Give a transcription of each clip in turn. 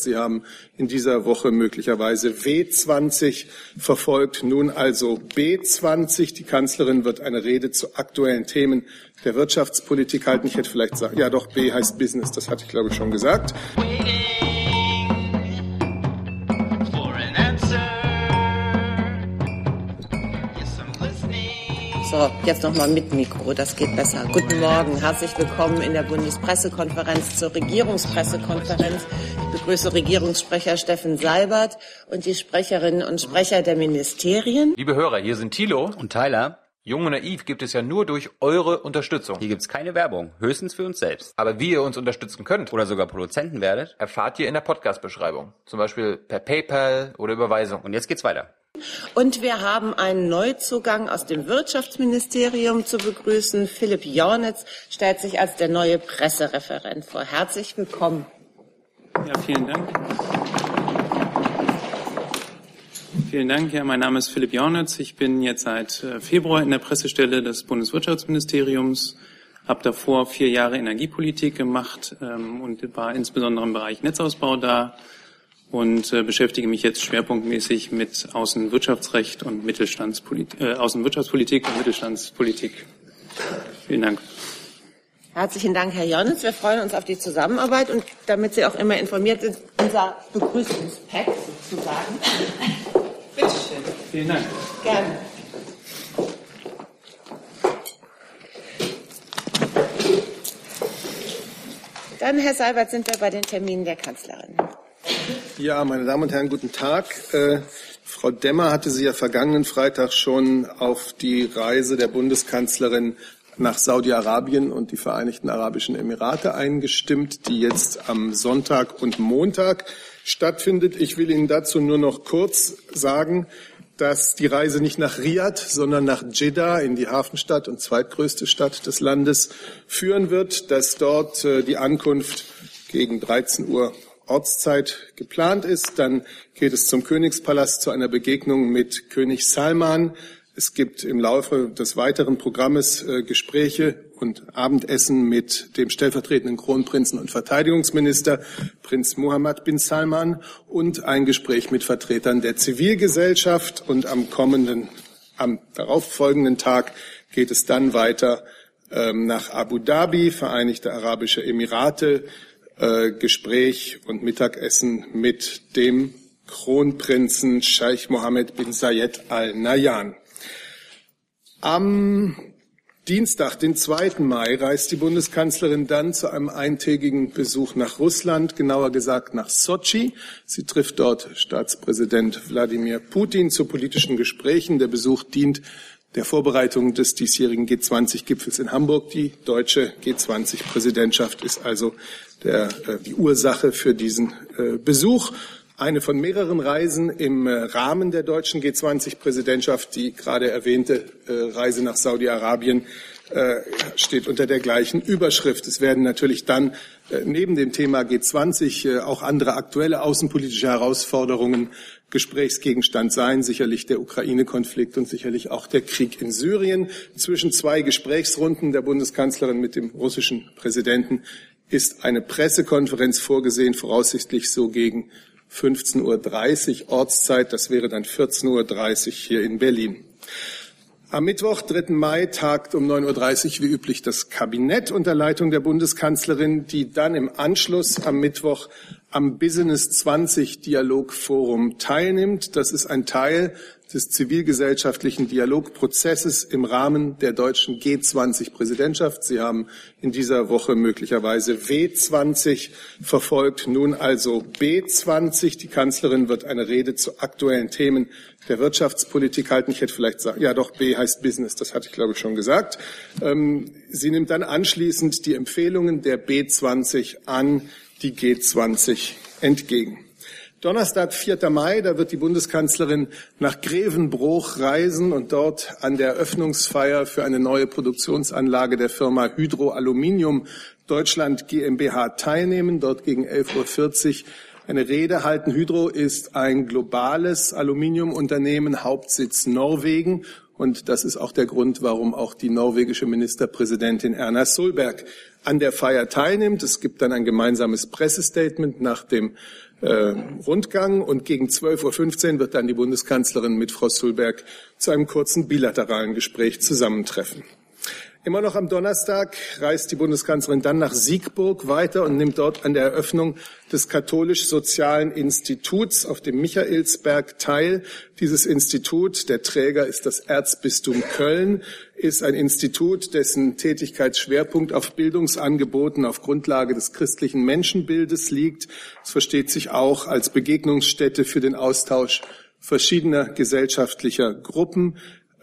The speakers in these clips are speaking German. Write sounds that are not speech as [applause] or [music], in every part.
Sie haben in dieser Woche möglicherweise W20 verfolgt, nun also B20. Die Kanzlerin wird eine Rede zu aktuellen Themen der Wirtschaftspolitik halten. Ich hätte vielleicht sagen, ja doch, B heißt Business, das hatte ich glaube ich schon gesagt. So, jetzt nochmal mit Mikro, das geht besser. Guten Morgen, herzlich willkommen in der Bundespressekonferenz zur Regierungspressekonferenz. Ich begrüße Regierungssprecher Steffen Seibert und die Sprecherinnen und Sprecher der Ministerien. Liebe Hörer, hier sind Thilo und Tyler. Jung und Naiv gibt es ja nur durch eure Unterstützung. Hier gibt's keine Werbung, höchstens für uns selbst. Aber wie ihr uns unterstützen könnt oder sogar Produzenten werdet, erfahrt ihr in der Podcast-Beschreibung. Zum Beispiel per PayPal oder Überweisung. Und jetzt geht's weiter. Und wir haben einen Neuzugang aus dem Wirtschaftsministerium zu begrüßen. Philipp Jornitz stellt sich als der neue Pressereferent vor. Herzlich willkommen. Ja, vielen Dank. Vielen Dank. Ja, mein Name ist Philipp Jornitz. Ich bin jetzt seit äh, Februar in der Pressestelle des Bundeswirtschaftsministeriums, habe davor vier Jahre Energiepolitik gemacht ähm, und war insbesondere im Bereich Netzausbau da und äh, beschäftige mich jetzt schwerpunktmäßig mit Außenwirtschaftsrecht und Mittelstandspolitik, äh, Außenwirtschaftspolitik und Mittelstandspolitik. Vielen Dank. Herzlichen Dank, Herr Jonitz. Wir freuen uns auf die Zusammenarbeit und damit Sie auch immer informiert sind, unser Begrüßungspack sozusagen. [laughs] Bitte schön. Vielen Dank. Gerne. Dann, Herr Seibert, sind wir bei den Terminen der Kanzlerin. Ja, meine Damen und Herren, guten Tag. Äh, Frau Demmer hatte Sie ja vergangenen Freitag schon auf die Reise der Bundeskanzlerin nach Saudi-Arabien und die Vereinigten Arabischen Emirate eingestimmt, die jetzt am Sonntag und Montag stattfindet. Ich will Ihnen dazu nur noch kurz sagen, dass die Reise nicht nach Riyadh, sondern nach Jeddah in die Hafenstadt und zweitgrößte Stadt des Landes führen wird, dass dort äh, die Ankunft gegen 13 Uhr Ortszeit geplant ist. Dann geht es zum Königspalast zu einer Begegnung mit König Salman. Es gibt im Laufe des weiteren Programmes äh, Gespräche und Abendessen mit dem stellvertretenden Kronprinzen und Verteidigungsminister Prinz Mohammed bin Salman und ein Gespräch mit Vertretern der Zivilgesellschaft. Und am kommenden, am darauffolgenden Tag geht es dann weiter ähm, nach Abu Dhabi, Vereinigte Arabische Emirate, äh, Gespräch und Mittagessen mit dem Kronprinzen Scheich Mohammed bin Zayed Al Nahyan. Am Dienstag, den 2. Mai, reist die Bundeskanzlerin dann zu einem eintägigen Besuch nach Russland, genauer gesagt nach Sotschi. Sie trifft dort Staatspräsident Wladimir Putin zu politischen Gesprächen. Der Besuch dient der Vorbereitung des diesjährigen G20-Gipfels in Hamburg. Die deutsche G20-Präsidentschaft ist also der, äh, die Ursache für diesen äh, Besuch. Eine von mehreren Reisen im äh, Rahmen der deutschen G20-Präsidentschaft, die gerade erwähnte Reise nach Saudi-Arabien, steht unter der gleichen Überschrift. Es werden natürlich dann neben dem Thema G20 auch andere aktuelle außenpolitische Herausforderungen Gesprächsgegenstand sein, sicherlich der Ukraine-Konflikt und sicherlich auch der Krieg in Syrien. Zwischen zwei Gesprächsrunden der Bundeskanzlerin mit dem russischen Präsidenten ist eine Pressekonferenz vorgesehen, voraussichtlich so gegen 15.30 Uhr Ortszeit. Das wäre dann 14.30 Uhr hier in Berlin. Am Mittwoch, 3. Mai, tagt um 9.30 Uhr wie üblich das Kabinett unter Leitung der Bundeskanzlerin, die dann im Anschluss am Mittwoch am Business 20 Dialogforum teilnimmt. Das ist ein Teil des zivilgesellschaftlichen Dialogprozesses im Rahmen der deutschen G20-Präsidentschaft. Sie haben in dieser Woche möglicherweise W20 verfolgt, nun also B20. Die Kanzlerin wird eine Rede zu aktuellen Themen der Wirtschaftspolitik halten. Ich hätte vielleicht sagen, ja doch, B heißt Business, das hatte ich glaube ich schon gesagt. Ähm, sie nimmt dann anschließend die Empfehlungen der B20 an die G20 entgegen. Donnerstag, 4. Mai, da wird die Bundeskanzlerin nach Grevenbruch reisen und dort an der Eröffnungsfeier für eine neue Produktionsanlage der Firma Hydro Aluminium Deutschland GmbH teilnehmen. Dort gegen 11.40 Uhr eine Rede halten. Hydro ist ein globales Aluminiumunternehmen, Hauptsitz Norwegen. Und das ist auch der Grund, warum auch die norwegische Ministerpräsidentin Erna Solberg an der Feier teilnimmt. Es gibt dann ein gemeinsames Pressestatement nach dem äh, Rundgang und gegen 12.15 Uhr wird dann die Bundeskanzlerin mit Frau Sulberg zu einem kurzen bilateralen Gespräch zusammentreffen. Immer noch am Donnerstag reist die Bundeskanzlerin dann nach Siegburg weiter und nimmt dort an der Eröffnung des Katholisch-Sozialen Instituts auf dem Michaelsberg teil. Dieses Institut, der Träger ist das Erzbistum Köln, ist ein Institut, dessen Tätigkeitsschwerpunkt auf Bildungsangeboten auf Grundlage des christlichen Menschenbildes liegt. Es versteht sich auch als Begegnungsstätte für den Austausch verschiedener gesellschaftlicher Gruppen.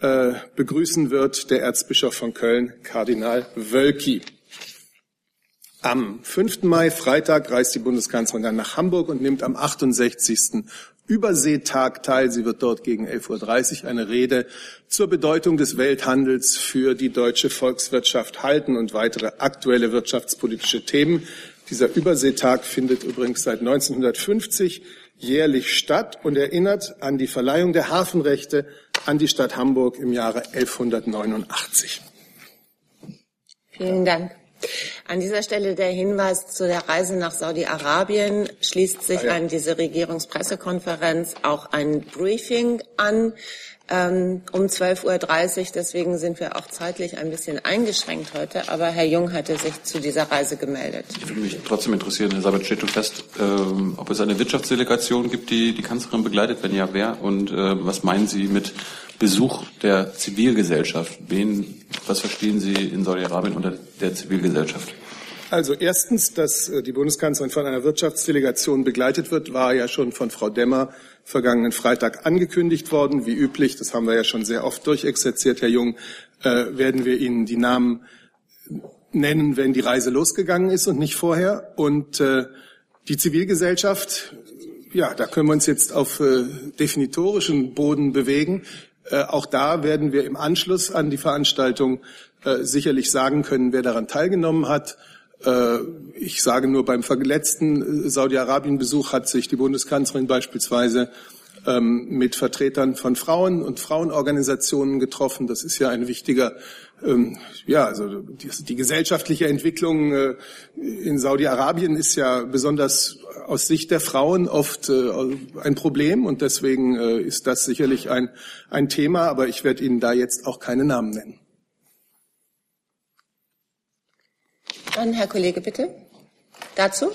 Äh, begrüßen wird der Erzbischof von Köln, Kardinal Wölki. Am 5. Mai, Freitag, reist die Bundeskanzlerin dann nach Hamburg und nimmt am 68. Überseetag teil. Sie wird dort gegen 11.30 Uhr eine Rede zur Bedeutung des Welthandels für die deutsche Volkswirtschaft halten und weitere aktuelle wirtschaftspolitische Themen. Dieser Überseetag findet übrigens seit 1950 jährlich statt und erinnert an die Verleihung der Hafenrechte an die Stadt Hamburg im Jahre 1189. Vielen Dank. An dieser Stelle der Hinweis zu der Reise nach Saudi-Arabien schließt sich ah, ja. an diese Regierungspressekonferenz auch ein Briefing an ähm, um 12.30 Uhr. Deswegen sind wir auch zeitlich ein bisschen eingeschränkt heute. Aber Herr Jung hatte sich zu dieser Reise gemeldet. Ich würde mich trotzdem interessieren, Herr Sabat, steht fest, ähm, ob es eine Wirtschaftsdelegation gibt, die die Kanzlerin begleitet, wenn ja, wer? Und äh, was meinen Sie mit Besuch der Zivilgesellschaft? Wen, was verstehen Sie in Saudi-Arabien unter der Zivilgesellschaft? Also erstens, dass äh, die Bundeskanzlerin von einer Wirtschaftsdelegation begleitet wird, war ja schon von Frau Demmer vergangenen Freitag angekündigt worden. Wie üblich, das haben wir ja schon sehr oft durchexerziert, Herr Jung, äh, werden wir Ihnen die Namen nennen, wenn die Reise losgegangen ist und nicht vorher. Und äh, die Zivilgesellschaft, ja, da können wir uns jetzt auf äh, definitorischen Boden bewegen. Äh, auch da werden wir im Anschluss an die Veranstaltung äh, sicherlich sagen können, wer daran teilgenommen hat. Äh, ich sage nur, beim letzten äh, Saudi-Arabien-Besuch hat sich die Bundeskanzlerin beispielsweise ähm, mit Vertretern von Frauen und Frauenorganisationen getroffen. Das ist ja ein wichtiger, ähm, ja, also die, die gesellschaftliche Entwicklung äh, in Saudi-Arabien ist ja besonders aus Sicht der Frauen oft ein Problem und deswegen ist das sicherlich ein, ein Thema, aber ich werde Ihnen da jetzt auch keine Namen nennen. Dann Herr Kollege, bitte. Dazu?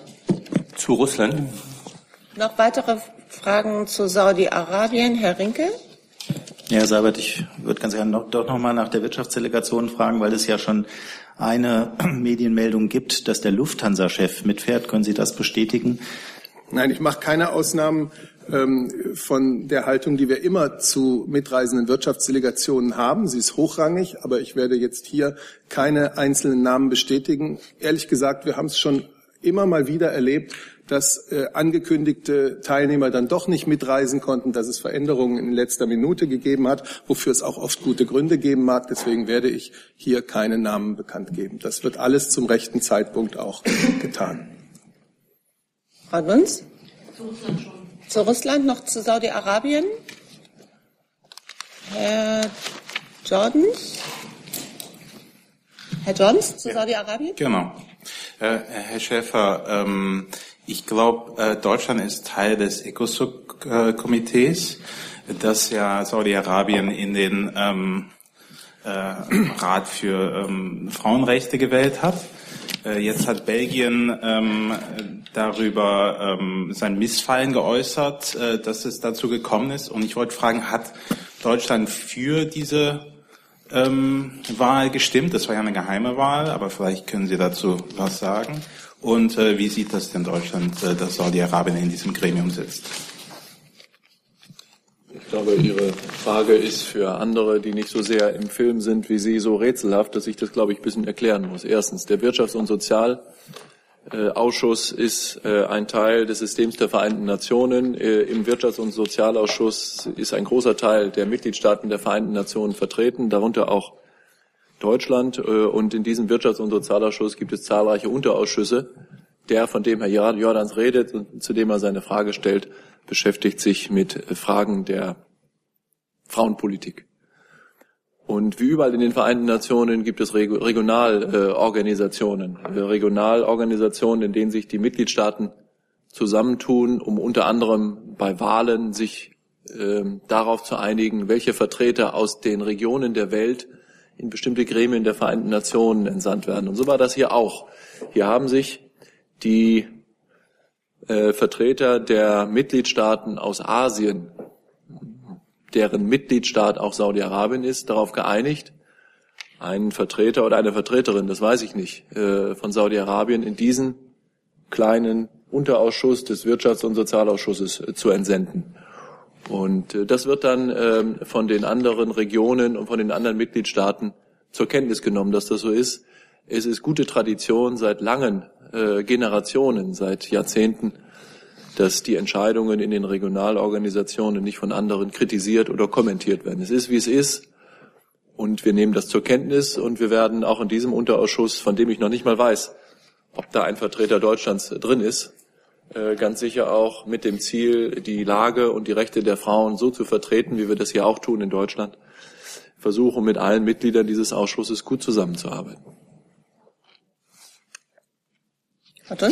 Zu Russland. Noch weitere Fragen zu Saudi-Arabien? Herr Rinke? Ja, Herr Seibert, ich würde ganz gerne noch, doch noch mal nach der Wirtschaftsdelegation fragen, weil es ja schon eine [clears throat] Medienmeldung gibt, dass der Lufthansa-Chef mitfährt. Können Sie das bestätigen? Nein, ich mache keine Ausnahmen ähm, von der Haltung, die wir immer zu mitreisenden Wirtschaftsdelegationen haben. Sie ist hochrangig, aber ich werde jetzt hier keine einzelnen Namen bestätigen. Ehrlich gesagt, wir haben es schon immer mal wieder erlebt, dass äh, angekündigte Teilnehmer dann doch nicht mitreisen konnten, dass es Veränderungen in letzter Minute gegeben hat, wofür es auch oft gute Gründe geben mag. Deswegen werde ich hier keine Namen bekannt geben. Das wird alles zum rechten Zeitpunkt auch getan. Frau Dunz? Zu Russland, noch zu Saudi-Arabien. Herr Jordans? Herr Jordans zu ja, Saudi-Arabien? Genau. Äh, Herr Schäfer, ähm, ich glaube, äh, Deutschland ist Teil des ECOSOC-Komitees, das ja Saudi-Arabien in den ähm, äh, Rat für ähm, Frauenrechte gewählt hat. Äh, jetzt hat Belgien ähm, darüber ähm, sein Missfallen geäußert, äh, dass es dazu gekommen ist. Und ich wollte fragen, hat Deutschland für diese ähm, Wahl gestimmt? Das war ja eine geheime Wahl, aber vielleicht können Sie dazu was sagen. Und äh, wie sieht das denn Deutschland, äh, dass Saudi-Arabien in diesem Gremium sitzt? Ich glaube, Ihre Frage ist für andere, die nicht so sehr im Film sind wie Sie, so rätselhaft, dass ich das, glaube ich, ein bisschen erklären muss. Erstens, der Wirtschafts- und Sozialausschuss ist äh, ein Teil des Systems der Vereinten Nationen. Äh, Im Wirtschafts- und Sozialausschuss ist ein großer Teil der Mitgliedstaaten der Vereinten Nationen vertreten, darunter auch Deutschland. Äh, und in diesem Wirtschafts- und Sozialausschuss gibt es zahlreiche Unterausschüsse. Der, von dem Herr Jordans redet und zu dem er seine Frage stellt, beschäftigt sich mit Fragen der Frauenpolitik. Und wie überall in den Vereinten Nationen gibt es Regionalorganisationen, äh, Regionalorganisationen, in denen sich die Mitgliedstaaten zusammentun, um unter anderem bei Wahlen sich äh, darauf zu einigen, welche Vertreter aus den Regionen der Welt in bestimmte Gremien der Vereinten Nationen entsandt werden. Und so war das hier auch. Hier haben sich die äh, Vertreter der Mitgliedstaaten aus Asien, deren Mitgliedstaat auch Saudi-Arabien ist, darauf geeinigt, einen Vertreter oder eine Vertreterin, das weiß ich nicht, äh, von Saudi-Arabien in diesen kleinen Unterausschuss des Wirtschafts- und Sozialausschusses äh, zu entsenden. Und äh, das wird dann ähm, von den anderen Regionen und von den anderen Mitgliedstaaten zur Kenntnis genommen, dass das so ist. Es ist gute Tradition seit langen äh, Generationen, seit Jahrzehnten, dass die Entscheidungen in den Regionalorganisationen nicht von anderen kritisiert oder kommentiert werden. Es ist, wie es ist. Und wir nehmen das zur Kenntnis und wir werden auch in diesem Unterausschuss, von dem ich noch nicht mal weiß, ob da ein Vertreter Deutschlands drin ist, äh, ganz sicher auch mit dem Ziel, die Lage und die Rechte der Frauen so zu vertreten, wie wir das hier auch tun in Deutschland, versuchen mit allen Mitgliedern dieses Ausschusses gut zusammenzuarbeiten. Frau?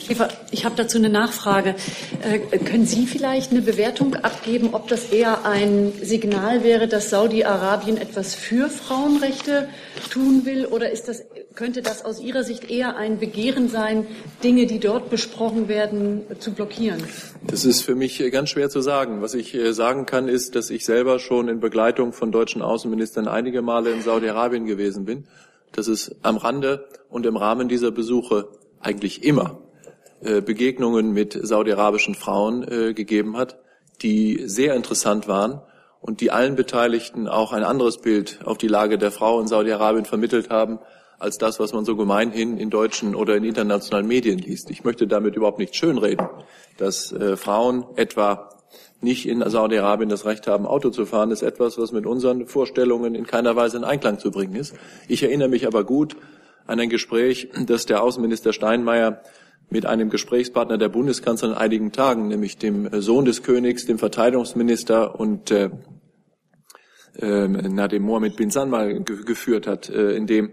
Schäfer, ich habe dazu eine Nachfrage. Äh, können Sie vielleicht eine Bewertung abgeben, ob das eher ein Signal wäre, dass Saudi-Arabien etwas für Frauenrechte tun will, oder ist das, könnte das aus Ihrer Sicht eher ein Begehren sein, Dinge, die dort besprochen werden, zu blockieren? Das ist für mich ganz schwer zu sagen. Was ich äh, sagen kann, ist, dass ich selber schon in Begleitung von deutschen Außenministern einige Male in Saudi-Arabien gewesen bin. Dass es am Rande und im Rahmen dieser Besuche eigentlich immer äh, Begegnungen mit saudi-arabischen Frauen äh, gegeben hat, die sehr interessant waren und die allen Beteiligten auch ein anderes Bild auf die Lage der Frau in Saudi-Arabien vermittelt haben, als das, was man so gemeinhin in deutschen oder in internationalen Medien liest. Ich möchte damit überhaupt nicht schönreden, dass äh, Frauen etwa nicht in Saudi-Arabien das Recht haben, Auto zu fahren, ist etwas, was mit unseren Vorstellungen in keiner Weise in Einklang zu bringen ist. Ich erinnere mich aber gut an ein Gespräch, das der Außenminister Steinmeier mit einem Gesprächspartner der Bundeskanzlerin in einigen Tagen, nämlich dem Sohn des Königs, dem Verteidigungsminister und äh, äh, na, dem Mohammed bin Salman ge geführt hat, äh, in dem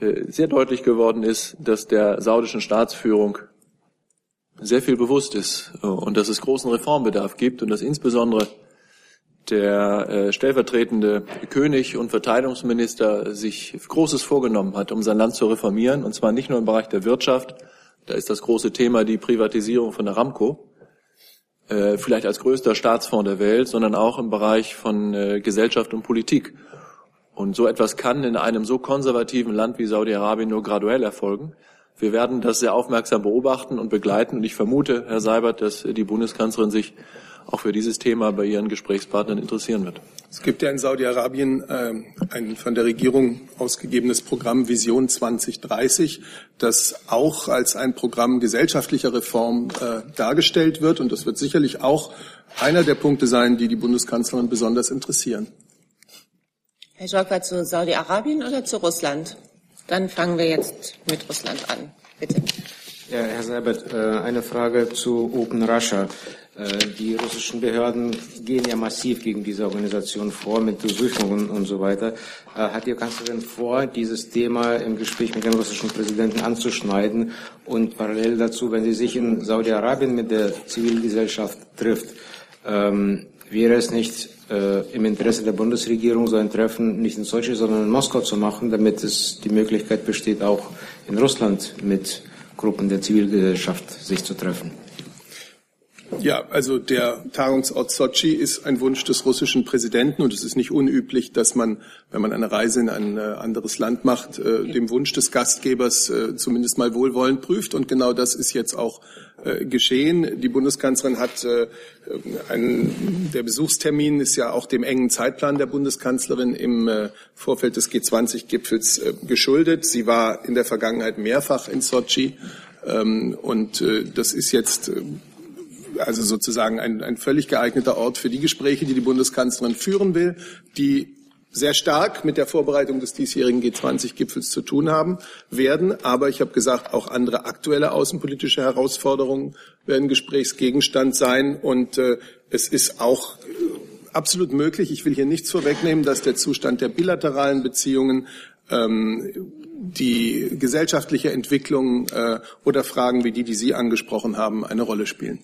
äh, sehr deutlich geworden ist, dass der saudischen Staatsführung sehr viel bewusst ist äh, und dass es großen Reformbedarf gibt und dass insbesondere der äh, stellvertretende König und Verteidigungsminister sich Großes vorgenommen hat, um sein Land zu reformieren, und zwar nicht nur im Bereich der Wirtschaft, da ist das große Thema die Privatisierung von Aramco, äh, vielleicht als größter Staatsfonds der Welt, sondern auch im Bereich von äh, Gesellschaft und Politik. Und so etwas kann in einem so konservativen Land wie Saudi-Arabien nur graduell erfolgen. Wir werden das sehr aufmerksam beobachten und begleiten. Und ich vermute, Herr Seibert, dass die Bundeskanzlerin sich auch für dieses Thema bei ihren Gesprächspartnern interessieren wird. Es gibt ja in Saudi-Arabien äh, ein von der Regierung ausgegebenes Programm Vision 2030, das auch als ein Programm gesellschaftlicher Reform äh, dargestellt wird. Und das wird sicherlich auch einer der Punkte sein, die die Bundeskanzlerin besonders interessieren. Herr Schorfer, zu Saudi-Arabien oder zu Russland? Dann fangen wir jetzt mit Russland an. Bitte. Ja, Herr Seibert, äh, eine Frage zu Open Russia. Äh, die russischen Behörden gehen ja massiv gegen diese Organisation vor mit Durchsuchungen und so weiter. Äh, hat die Kanzlerin vor, dieses Thema im Gespräch mit dem russischen Präsidenten anzuschneiden und parallel dazu, wenn sie sich in Saudi-Arabien mit der Zivilgesellschaft trifft, ähm, wäre es nicht im Interesse der Bundesregierung, so ein Treffen nicht in Sochi, sondern in Moskau zu machen, damit es die Möglichkeit besteht, auch in Russland mit Gruppen der Zivilgesellschaft sich zu treffen? Ja, also der Tagungsort Sochi ist ein Wunsch des russischen Präsidenten und es ist nicht unüblich, dass man, wenn man eine Reise in ein äh, anderes Land macht, äh, dem Wunsch des Gastgebers äh, zumindest mal wohlwollend prüft und genau das ist jetzt auch geschehen. Die Bundeskanzlerin hat einen, der Besuchstermin ist ja auch dem engen Zeitplan der Bundeskanzlerin im Vorfeld des G20-Gipfels geschuldet. Sie war in der Vergangenheit mehrfach in Sochi ähm, und das ist jetzt also sozusagen ein, ein völlig geeigneter Ort für die Gespräche, die die Bundeskanzlerin führen will, die sehr stark mit der Vorbereitung des diesjährigen G20-Gipfels zu tun haben werden. Aber ich habe gesagt, auch andere aktuelle außenpolitische Herausforderungen werden Gesprächsgegenstand sein. Und äh, es ist auch äh, absolut möglich, ich will hier nichts vorwegnehmen, dass der Zustand der bilateralen Beziehungen ähm, die gesellschaftliche Entwicklung äh, oder Fragen wie die, die Sie angesprochen haben, eine Rolle spielen.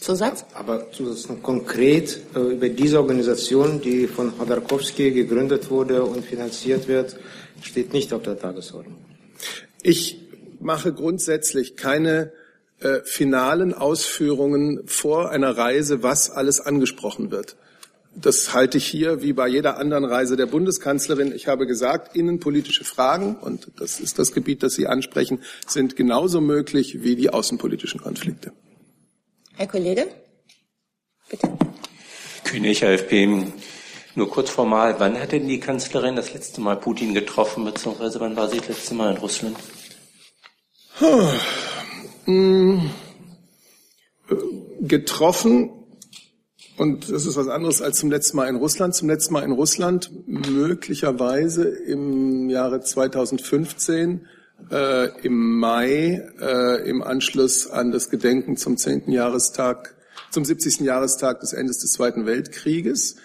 Zusatz? Aber Zusatz konkret äh, über diese Organisation, die von Chodorkowski gegründet wurde und finanziert wird, steht nicht auf der Tagesordnung. Ich mache grundsätzlich keine äh, finalen Ausführungen vor einer Reise, was alles angesprochen wird. Das halte ich hier wie bei jeder anderen Reise der Bundeskanzlerin. Ich habe gesagt, innenpolitische Fragen, und das ist das Gebiet, das Sie ansprechen, sind genauso möglich wie die außenpolitischen Konflikte. Herr Kollege, bitte. König, AfP. Nur kurz formal, wann hat denn die Kanzlerin das letzte Mal Putin getroffen, beziehungsweise wann war sie das letzte Mal in Russland? Hm. Getroffen, und das ist was anderes als zum letzten Mal in Russland. Zum letzten Mal in Russland möglicherweise im Jahre 2015, äh, im Mai, äh, im Anschluss an das Gedenken zum 10. Jahrestag, zum 70. Jahrestag des Endes des Zweiten Weltkrieges,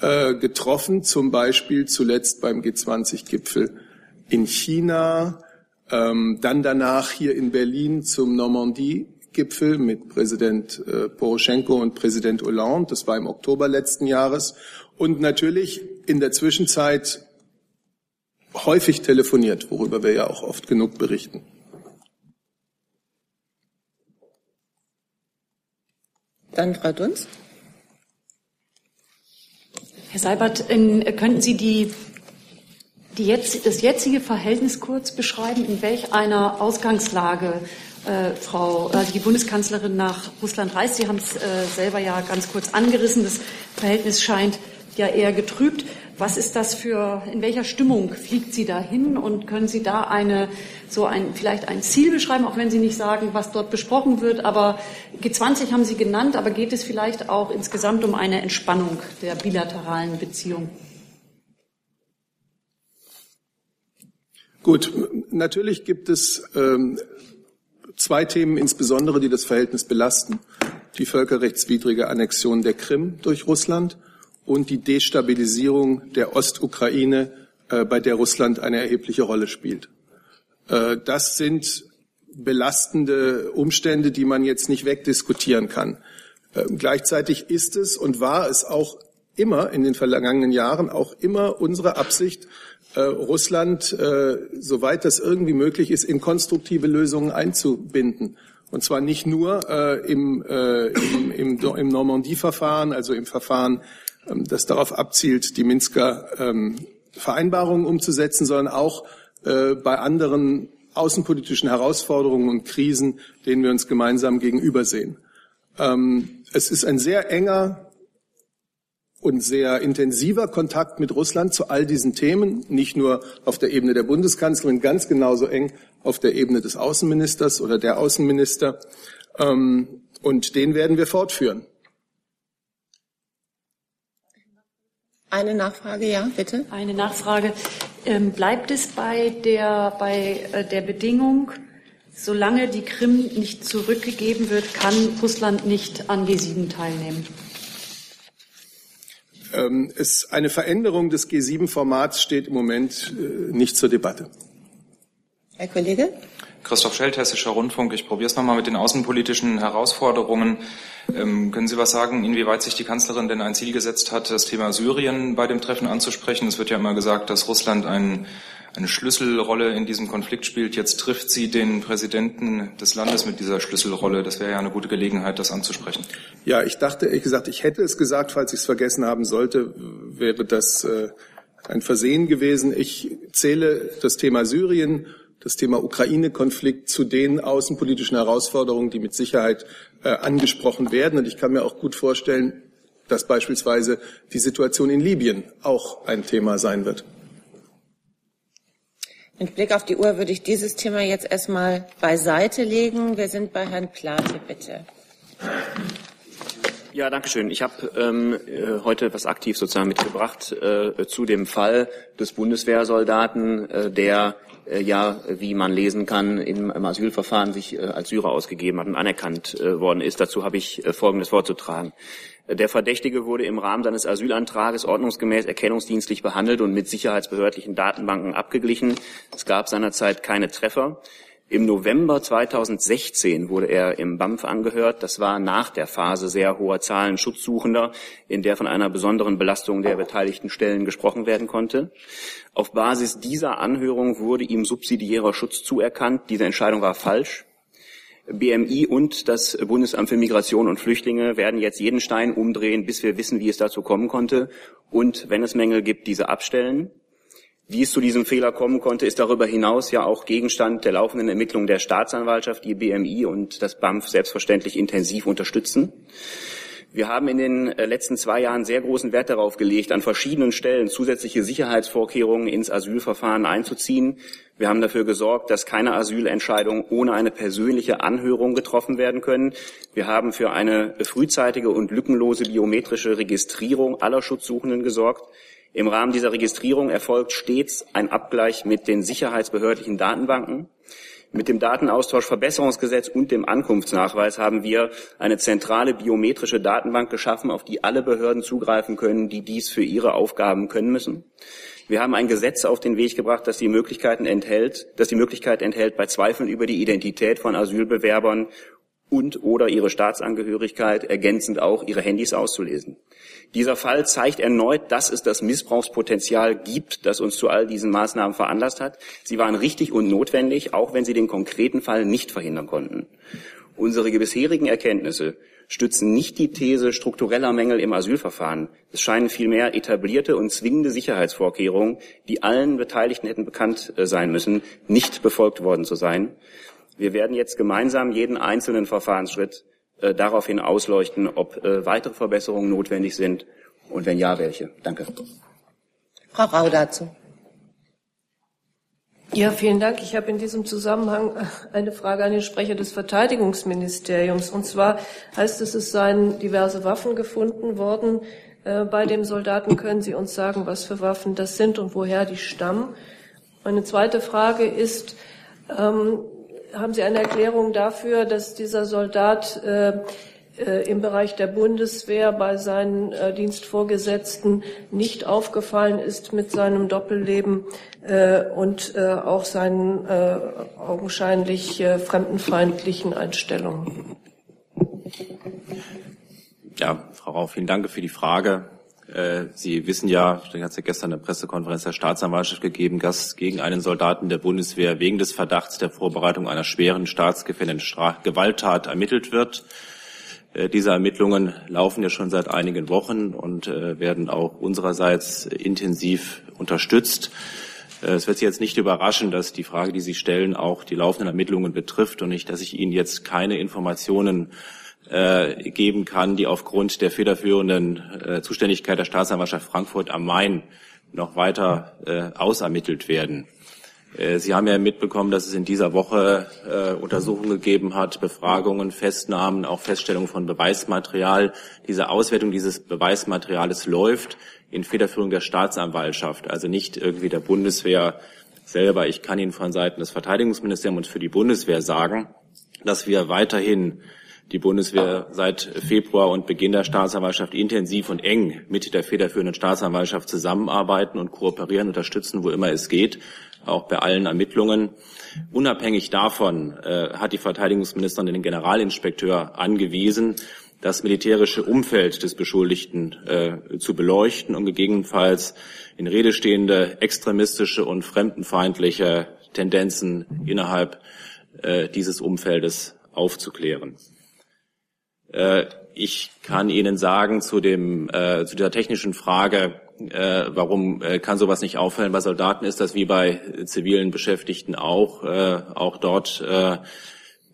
äh, getroffen, zum Beispiel zuletzt beim G20-Gipfel in China, ähm, dann danach hier in Berlin zum Normandie-Gipfel mit Präsident äh, Poroschenko und Präsident Hollande. Das war im Oktober letzten Jahres. Und natürlich in der Zwischenzeit häufig telefoniert, worüber wir ja auch oft genug berichten. Dann Frau Dunz. Herr Seibert, in, könnten Sie die die jetzt, das jetzige Verhältnis kurz beschreiben, in welch einer Ausgangslage äh, Frau, äh, die Bundeskanzlerin nach Russland reist? Sie haben es äh, selber ja ganz kurz angerissen. Das Verhältnis scheint ja eher getrübt. Was ist das für, in welcher Stimmung fliegt sie dahin und können Sie da eine, so ein, vielleicht ein Ziel beschreiben, auch wenn Sie nicht sagen, was dort besprochen wird, aber G20 haben Sie genannt, aber geht es vielleicht auch insgesamt um eine Entspannung der bilateralen Beziehung? Gut, natürlich gibt es ähm, zwei Themen insbesondere, die das Verhältnis belasten. Die völkerrechtswidrige Annexion der Krim durch Russland und die Destabilisierung der Ostukraine, äh, bei der Russland eine erhebliche Rolle spielt. Äh, das sind belastende Umstände, die man jetzt nicht wegdiskutieren kann. Äh, gleichzeitig ist es und war es auch immer in den vergangenen Jahren auch immer unsere Absicht, äh, Russland, äh, soweit das irgendwie möglich ist, in konstruktive Lösungen einzubinden. Und zwar nicht nur äh, im, äh, im, im, im Normandie-Verfahren, also im Verfahren, das darauf abzielt, die Minsker ähm, Vereinbarungen umzusetzen, sondern auch äh, bei anderen außenpolitischen Herausforderungen und Krisen, denen wir uns gemeinsam gegenübersehen. Ähm, es ist ein sehr enger und sehr intensiver Kontakt mit Russland zu all diesen Themen, nicht nur auf der Ebene der Bundeskanzlerin, ganz genauso eng auf der Ebene des Außenministers oder der Außenminister. Ähm, und den werden wir fortführen. Eine Nachfrage, ja, bitte. Eine Nachfrage. Ähm, bleibt es bei der, bei äh, der Bedingung, solange die Krim nicht zurückgegeben wird, kann Russland nicht an G7 teilnehmen? Ähm, es, eine Veränderung des G7-Formats steht im Moment äh, nicht zur Debatte. Herr Kollege? Christoph Schelt, Hessischer Rundfunk. Ich probiere es nochmal mit den außenpolitischen Herausforderungen. Ähm, können Sie was sagen, inwieweit sich die Kanzlerin denn ein Ziel gesetzt hat, das Thema Syrien bei dem Treffen anzusprechen? Es wird ja immer gesagt, dass Russland ein eine Schlüsselrolle in diesem Konflikt spielt. Jetzt trifft sie den Präsidenten des Landes mit dieser Schlüsselrolle. Das wäre ja eine gute Gelegenheit, das anzusprechen. Ja, ich dachte, ehrlich gesagt, ich hätte es gesagt, falls ich es vergessen haben sollte, wäre das äh, ein Versehen gewesen. Ich zähle das Thema Syrien, das Thema Ukraine-Konflikt zu den außenpolitischen Herausforderungen, die mit Sicherheit äh, angesprochen werden. Und ich kann mir auch gut vorstellen, dass beispielsweise die Situation in Libyen auch ein Thema sein wird. Mit Blick auf die Uhr würde ich dieses Thema jetzt erstmal beiseite legen. Wir sind bei Herrn Plate, bitte. Ja, danke schön. Ich habe ähm, äh, heute was aktiv sozusagen mitgebracht äh, zu dem Fall des Bundeswehrsoldaten, äh, der ja, wie man lesen kann, im, im Asylverfahren sich äh, als Syrer ausgegeben hat und anerkannt äh, worden ist. Dazu habe ich äh, Folgendes vorzutragen. Der Verdächtige wurde im Rahmen seines Asylantrages ordnungsgemäß erkennungsdienstlich behandelt und mit sicherheitsbehördlichen Datenbanken abgeglichen. Es gab seinerzeit keine Treffer. Im November 2016 wurde er im BAMF angehört. Das war nach der Phase sehr hoher Zahlen Schutzsuchender, in der von einer besonderen Belastung der beteiligten Stellen gesprochen werden konnte. Auf Basis dieser Anhörung wurde ihm subsidiärer Schutz zuerkannt. Diese Entscheidung war falsch. BMI und das Bundesamt für Migration und Flüchtlinge werden jetzt jeden Stein umdrehen, bis wir wissen, wie es dazu kommen konnte und, wenn es Mängel gibt, diese abstellen. Wie es zu diesem Fehler kommen konnte, ist darüber hinaus ja auch Gegenstand der laufenden Ermittlungen der Staatsanwaltschaft, die BMI und das BAMF selbstverständlich intensiv unterstützen. Wir haben in den äh, letzten zwei Jahren sehr großen Wert darauf gelegt, an verschiedenen Stellen zusätzliche Sicherheitsvorkehrungen ins Asylverfahren einzuziehen. Wir haben dafür gesorgt, dass keine Asylentscheidungen ohne eine persönliche Anhörung getroffen werden können. Wir haben für eine frühzeitige und lückenlose biometrische Registrierung aller Schutzsuchenden gesorgt. Im Rahmen dieser Registrierung erfolgt stets ein Abgleich mit den sicherheitsbehördlichen Datenbanken. Mit dem Datenaustauschverbesserungsgesetz und dem Ankunftsnachweis haben wir eine zentrale biometrische Datenbank geschaffen, auf die alle Behörden zugreifen können, die dies für ihre Aufgaben können müssen. Wir haben ein Gesetz auf den Weg gebracht, das die Möglichkeiten enthält, das die Möglichkeit enthält, bei Zweifeln über die Identität von Asylbewerbern und oder ihre Staatsangehörigkeit ergänzend auch ihre Handys auszulesen. Dieser Fall zeigt erneut, dass es das Missbrauchspotenzial gibt, das uns zu all diesen Maßnahmen veranlasst hat. Sie waren richtig und notwendig, auch wenn sie den konkreten Fall nicht verhindern konnten. Unsere bisherigen Erkenntnisse stützen nicht die These struktureller Mängel im Asylverfahren. Es scheinen vielmehr etablierte und zwingende Sicherheitsvorkehrungen, die allen Beteiligten hätten bekannt äh, sein müssen, nicht befolgt worden zu sein. Wir werden jetzt gemeinsam jeden einzelnen Verfahrensschritt äh, daraufhin ausleuchten, ob äh, weitere Verbesserungen notwendig sind und wenn ja, welche. Danke. Frau Rau dazu. Ja, vielen Dank. Ich habe in diesem Zusammenhang äh, eine Frage an den Sprecher des Verteidigungsministeriums. Und zwar heißt es, es seien diverse Waffen gefunden worden. Äh, bei dem Soldaten können Sie uns sagen, was für Waffen das sind und woher die stammen. Meine zweite Frage ist, ähm, haben Sie eine Erklärung dafür, dass dieser Soldat äh, äh, im Bereich der Bundeswehr bei seinen äh, Dienstvorgesetzten nicht aufgefallen ist mit seinem Doppelleben äh, und äh, auch seinen äh, augenscheinlich fremdenfeindlichen Einstellungen? Ja, Frau Rau, vielen Dank für die Frage. Äh, Sie wissen ja, da hat es ja gestern eine Pressekonferenz der Staatsanwaltschaft gegeben, dass gegen einen Soldaten der Bundeswehr wegen des Verdachts der Vorbereitung einer schweren staatsgefährdenden Gewalttat ermittelt wird. Äh, diese Ermittlungen laufen ja schon seit einigen Wochen und äh, werden auch unsererseits intensiv unterstützt. Es wird Sie jetzt nicht überraschen, dass die Frage, die Sie stellen, auch die laufenden Ermittlungen betrifft und nicht, dass ich Ihnen jetzt keine Informationen äh, geben kann, die aufgrund der federführenden äh, Zuständigkeit der Staatsanwaltschaft Frankfurt am Main noch weiter äh, ausermittelt werden. Äh, Sie haben ja mitbekommen, dass es in dieser Woche äh, Untersuchungen gegeben hat, Befragungen, Festnahmen, auch Feststellungen von Beweismaterial. Diese Auswertung dieses Beweismaterials läuft in Federführung der Staatsanwaltschaft, also nicht irgendwie der Bundeswehr selber. Ich kann Ihnen von Seiten des Verteidigungsministeriums und für die Bundeswehr sagen, dass wir weiterhin die Bundeswehr seit Februar und Beginn der Staatsanwaltschaft intensiv und eng mit der federführenden Staatsanwaltschaft zusammenarbeiten und kooperieren, unterstützen, wo immer es geht, auch bei allen Ermittlungen. Unabhängig davon äh, hat die Verteidigungsministerin den Generalinspekteur angewiesen, das militärische Umfeld des Beschuldigten äh, zu beleuchten und gegebenenfalls in Rede stehende extremistische und fremdenfeindliche Tendenzen innerhalb äh, dieses Umfeldes aufzuklären. Äh, ich kann Ihnen sagen zu, dem, äh, zu dieser technischen Frage, äh, warum äh, kann sowas nicht auffallen bei Soldaten, ist das wie bei zivilen Beschäftigten auch. Äh, auch dort äh,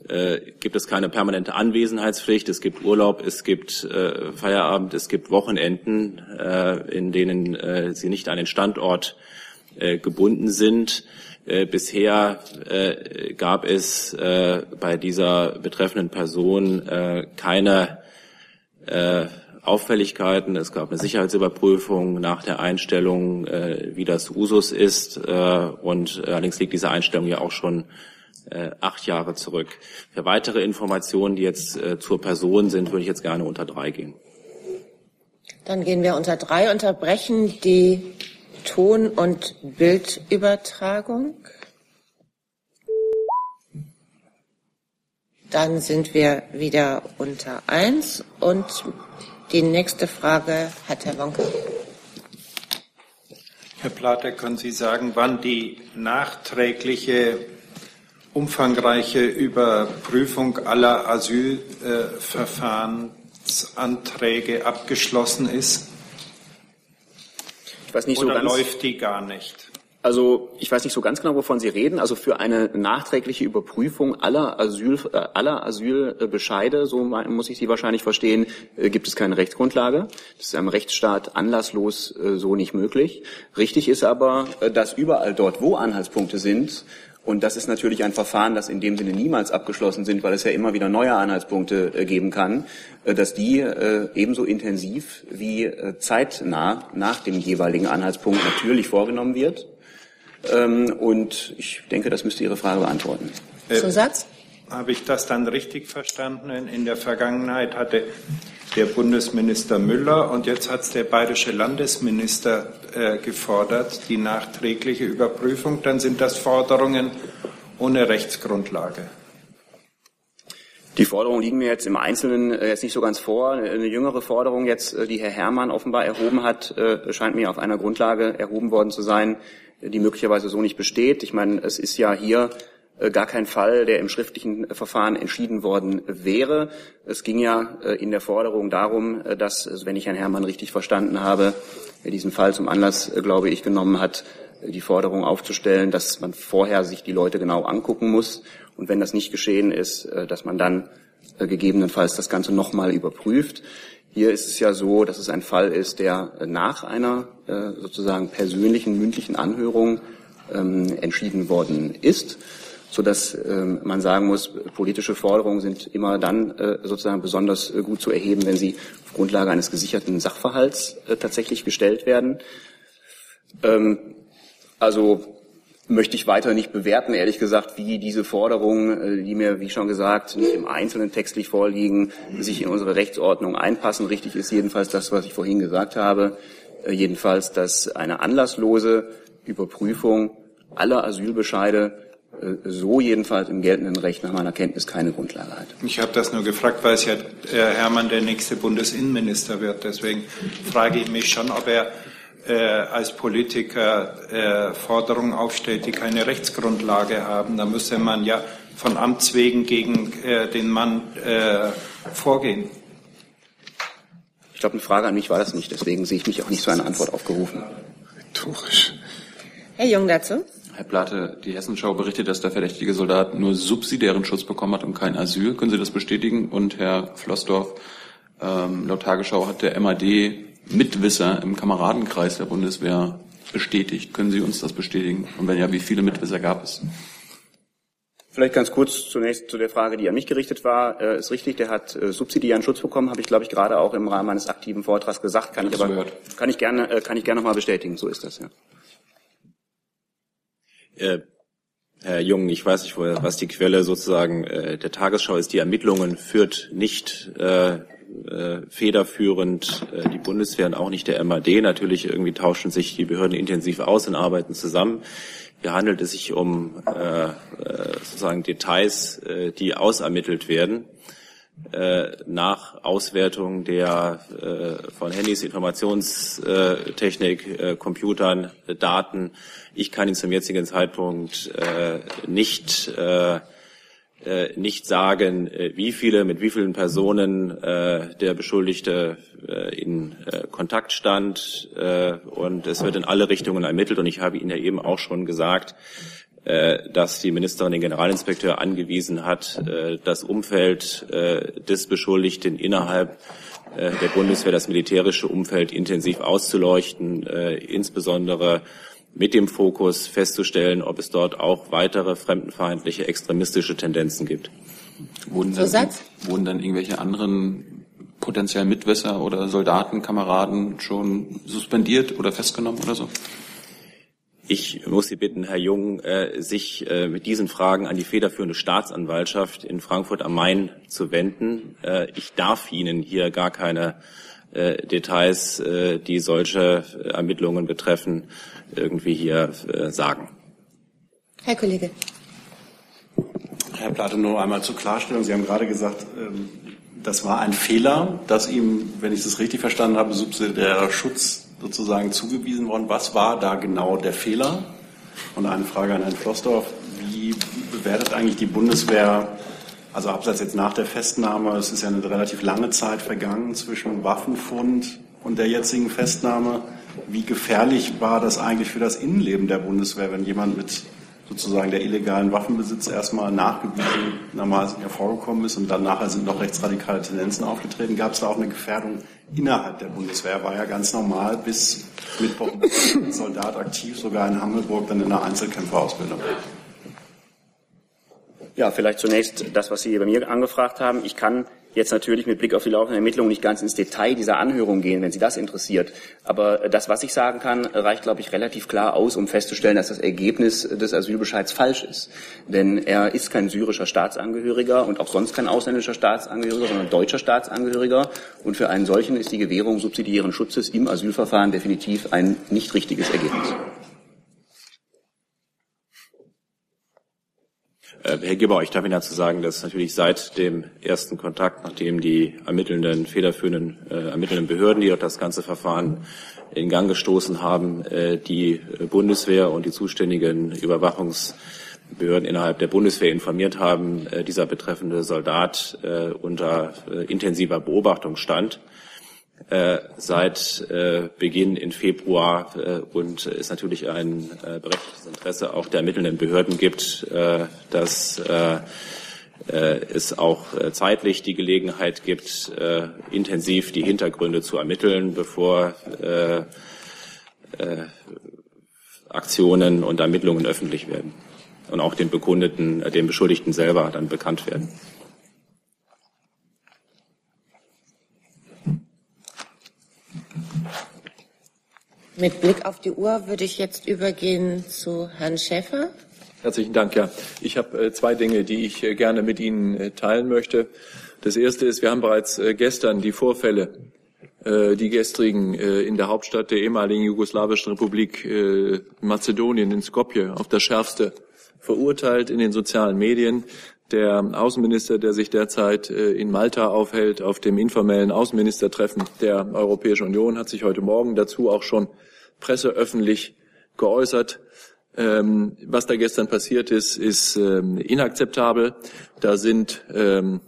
äh, gibt es keine permanente Anwesenheitspflicht, es gibt Urlaub, es gibt äh, Feierabend, es gibt Wochenenden, äh, in denen äh, sie nicht an den Standort äh, gebunden sind. Äh, bisher äh, gab es äh, bei dieser betreffenden Person äh, keine äh, Auffälligkeiten. Es gab eine Sicherheitsüberprüfung nach der Einstellung, äh, wie das Usus ist. Und allerdings liegt diese Einstellung ja auch schon acht Jahre zurück. Für weitere Informationen, die jetzt zur Person sind, würde ich jetzt gerne unter drei gehen. Dann gehen wir unter drei, unterbrechen die Ton- und Bildübertragung. Dann sind wir wieder unter eins und die nächste Frage hat Herr Wonke. Herr Plater, können Sie sagen, wann die nachträgliche umfangreiche Überprüfung aller Asylverfahrensanträge abgeschlossen ist? Ich weiß nicht Oder so ganz, läuft die gar nicht? Also ich weiß nicht so ganz genau, wovon Sie reden. Also für eine nachträgliche Überprüfung aller Asyl, äh, aller Asylbescheide, so muss ich Sie wahrscheinlich verstehen, äh, gibt es keine Rechtsgrundlage. Das ist einem Rechtsstaat anlasslos äh, so nicht möglich. Richtig ist aber, dass überall dort, wo Anhaltspunkte sind, und das ist natürlich ein Verfahren, das in dem Sinne niemals abgeschlossen sind, weil es ja immer wieder neue Anhaltspunkte äh, geben kann, äh, dass die äh, ebenso intensiv wie zeitnah nach dem jeweiligen Anhaltspunkt natürlich vorgenommen wird. Ähm, und ich denke, das müsste Ihre Frage beantworten. Äh, Zusatz? Habe ich das dann richtig verstanden? In der Vergangenheit hatte der Bundesminister Müller und jetzt hat es der bayerische Landesminister äh, gefordert, die nachträgliche Überprüfung. Dann sind das Forderungen ohne Rechtsgrundlage. Die Forderungen liegen mir jetzt im Einzelnen äh, jetzt nicht so ganz vor. Eine jüngere Forderung jetzt, äh, die Herr Herrmann offenbar erhoben hat, äh, scheint mir auf einer Grundlage erhoben worden zu sein, die möglicherweise so nicht besteht. Ich meine, es ist ja hier gar kein Fall, der im schriftlichen Verfahren entschieden worden wäre. Es ging ja äh, in der Forderung darum, äh, dass, wenn ich Herrn Herrmann richtig verstanden habe, diesen Fall zum Anlass, glaube ich, genommen hat, die Forderung aufzustellen, dass man vorher sich die Leute genau angucken muss und wenn das nicht geschehen ist, dass man dann gegebenenfalls das Ganze nochmal überprüft. Hier ist es ja so, dass es ein Fall ist, der nach einer sozusagen persönlichen mündlichen Anhörung ähm, entschieden worden ist so dass ähm, man sagen muss, politische Forderungen sind immer dann äh, sozusagen besonders äh, gut zu erheben, wenn sie auf Grundlage eines gesicherten Sachverhalts äh, tatsächlich gestellt werden. Ähm, also möchte ich weiter nicht bewerten, ehrlich gesagt, wie diese Forderungen, die mir, wie schon gesagt, nicht im Einzelnen textlich vorliegen, sich in unsere Rechtsordnung einpassen. Richtig ist jedenfalls das, was ich vorhin gesagt habe, jedenfalls, dass eine anlasslose Überprüfung aller Asylbescheide so jedenfalls im geltenden Recht nach meiner Kenntnis keine Grundlage hat. Ich habe das nur gefragt, weil es ja Herr Herrmann der nächste Bundesinnenminister wird. Deswegen frage ich mich schon, ob er äh, als Politiker äh, Forderungen aufstellt, die keine Rechtsgrundlage haben. Da müsste man ja von Amts wegen gegen äh, den Mann äh, vorgehen. Ich glaube, eine Frage an mich war das nicht. Deswegen sehe ich mich auch nicht zu einer Antwort aufgerufen. Rhetorisch. Herr Jung dazu. Herr Plate, die Hessenschau berichtet, dass der verdächtige Soldat nur subsidiären Schutz bekommen hat und kein Asyl. Können Sie das bestätigen? Und Herr Flossdorf, ähm, laut Tagesschau hat der MAD Mitwisser im Kameradenkreis der Bundeswehr bestätigt. Können Sie uns das bestätigen? Und wenn ja, wie viele Mitwisser gab es? Vielleicht ganz kurz zunächst zu der Frage, die an mich gerichtet war. Äh, ist richtig, der hat äh, subsidiären Schutz bekommen, habe ich, glaube ich, gerade auch im Rahmen meines aktiven Vortrags gesagt. Kann ich, ich aber kann ich gerne äh, kann ich gerne nochmal bestätigen. So ist das ja. Äh, Herr Jung, ich weiß nicht, was die Quelle sozusagen äh, der Tagesschau ist. Die Ermittlungen führt nicht äh, äh, federführend äh, die Bundeswehr und auch nicht der MAD. Natürlich irgendwie tauschen sich die Behörden intensiv aus und arbeiten zusammen. Hier handelt es sich um äh, äh sozusagen Details, äh, die ausermittelt werden. Äh, nach Auswertung der äh, von Handys, Informationstechnik, äh, Computern, Daten. Ich kann Ihnen zum jetzigen Zeitpunkt nicht nicht sagen, wie viele, mit wie vielen Personen der Beschuldigte in Kontakt stand. und es wird in alle Richtungen ermittelt. Und ich habe Ihnen ja eben auch schon gesagt, äh, dass die Ministerin den Generalinspekteur angewiesen hat, äh, das Umfeld äh, des Beschuldigten innerhalb der Bundeswehr, das militärische Umfeld intensiv auszuleuchten, insbesondere mit dem Fokus festzustellen, ob es dort auch weitere fremdenfeindliche, extremistische Tendenzen gibt. Wurden dann, wurden dann irgendwelche anderen potenziell Mitwisser oder Soldaten, Kameraden schon suspendiert oder festgenommen oder so? Ich muss Sie bitten, Herr Jung, äh, sich äh, mit diesen Fragen an die federführende Staatsanwaltschaft in Frankfurt am Main zu wenden. Äh, ich darf Ihnen hier gar keine Details, die solche Ermittlungen betreffen, irgendwie hier äh, sagen. Herr Kollege. Herr Plate, nur einmal zur Klarstellung. Sie haben gerade gesagt, ähm, das war ein Fehler, dass ihm, wenn ich das richtig verstanden habe, subsidiärer Schutz sozusagen zugewiesen worden. Was war da genau der Fehler? Und eine Frage an Herrn Flossdorf. Wie bewertet eigentlich die Bundeswehr, also abseits jetzt nach der Festnahme, es ist ja eine relativ lange Zeit vergangen zwischen Waffenfund und der jetzigen Festnahme. Wie gefährlich war das eigentlich für das Innenleben der Bundeswehr, wenn jemand mit sozusagen der illegalen Waffenbesitz erstmal nachgewiesenermaßen hervorgekommen ist und dann nachher sind noch rechtsradikale Tendenzen aufgetreten. Gab es da auch eine Gefährdung innerhalb der Bundeswehr? War ja ganz normal bis Mittwoch als Soldat aktiv, sogar in Hammelburg, dann in der Einzelkämpferausbildung. Ja, vielleicht zunächst das, was Sie bei mir angefragt haben. Ich kann jetzt natürlich mit Blick auf die laufenden Ermittlungen nicht ganz ins Detail dieser Anhörung gehen, wenn Sie das interessiert. Aber das, was ich sagen kann, reicht, glaube ich, relativ klar aus, um festzustellen, dass das Ergebnis des Asylbescheids falsch ist. Denn er ist kein syrischer Staatsangehöriger und auch sonst kein ausländischer Staatsangehöriger, sondern deutscher Staatsangehöriger. Und für einen solchen ist die Gewährung subsidiären Schutzes im Asylverfahren definitiv ein nicht richtiges Ergebnis. Herr Gibber, ich darf Ihnen dazu sagen, dass natürlich seit dem ersten Kontakt, nachdem die ermittelnden, federführenden äh, ermittelnden Behörden, die dort das ganze Verfahren in Gang gestoßen haben, äh, die Bundeswehr und die zuständigen Überwachungsbehörden innerhalb der Bundeswehr informiert haben, äh, dieser betreffende Soldat äh, unter äh, intensiver Beobachtung stand äh, seit äh, Beginn in Februar äh, und es natürlich ein äh, berechtigtes Interesse auch der ermittelnden Behörden gibt, äh, dass äh, äh, es auch äh, zeitlich die Gelegenheit gibt, äh, intensiv die Hintergründe zu ermitteln, bevor äh, äh, Aktionen und Ermittlungen öffentlich werden und auch den Bekundeten, äh, den Beschuldigten selber dann bekannt werden. Mit Blick auf die Uhr würde ich jetzt übergehen zu Herrn Schäfer. Herzlichen Dank. Ja, ich habe äh, zwei Dinge, die ich äh, gerne mit Ihnen äh, teilen möchte. Das erste ist, wir haben bereits gestern die Vorfälle, die gestrigen in der Hauptstadt der ehemaligen jugoslawischen Republik Mazedonien in Skopje auf das Schärfste verurteilt in den sozialen Medien. Der Außenminister, der sich derzeit in Malta aufhält, auf dem informellen Außenministertreffen der Europäischen Union, hat sich heute Morgen dazu auch schon presseöffentlich geäußert. Ähm, was da gestern passiert ist, ist ähm, inakzeptabel. Da sind ähm,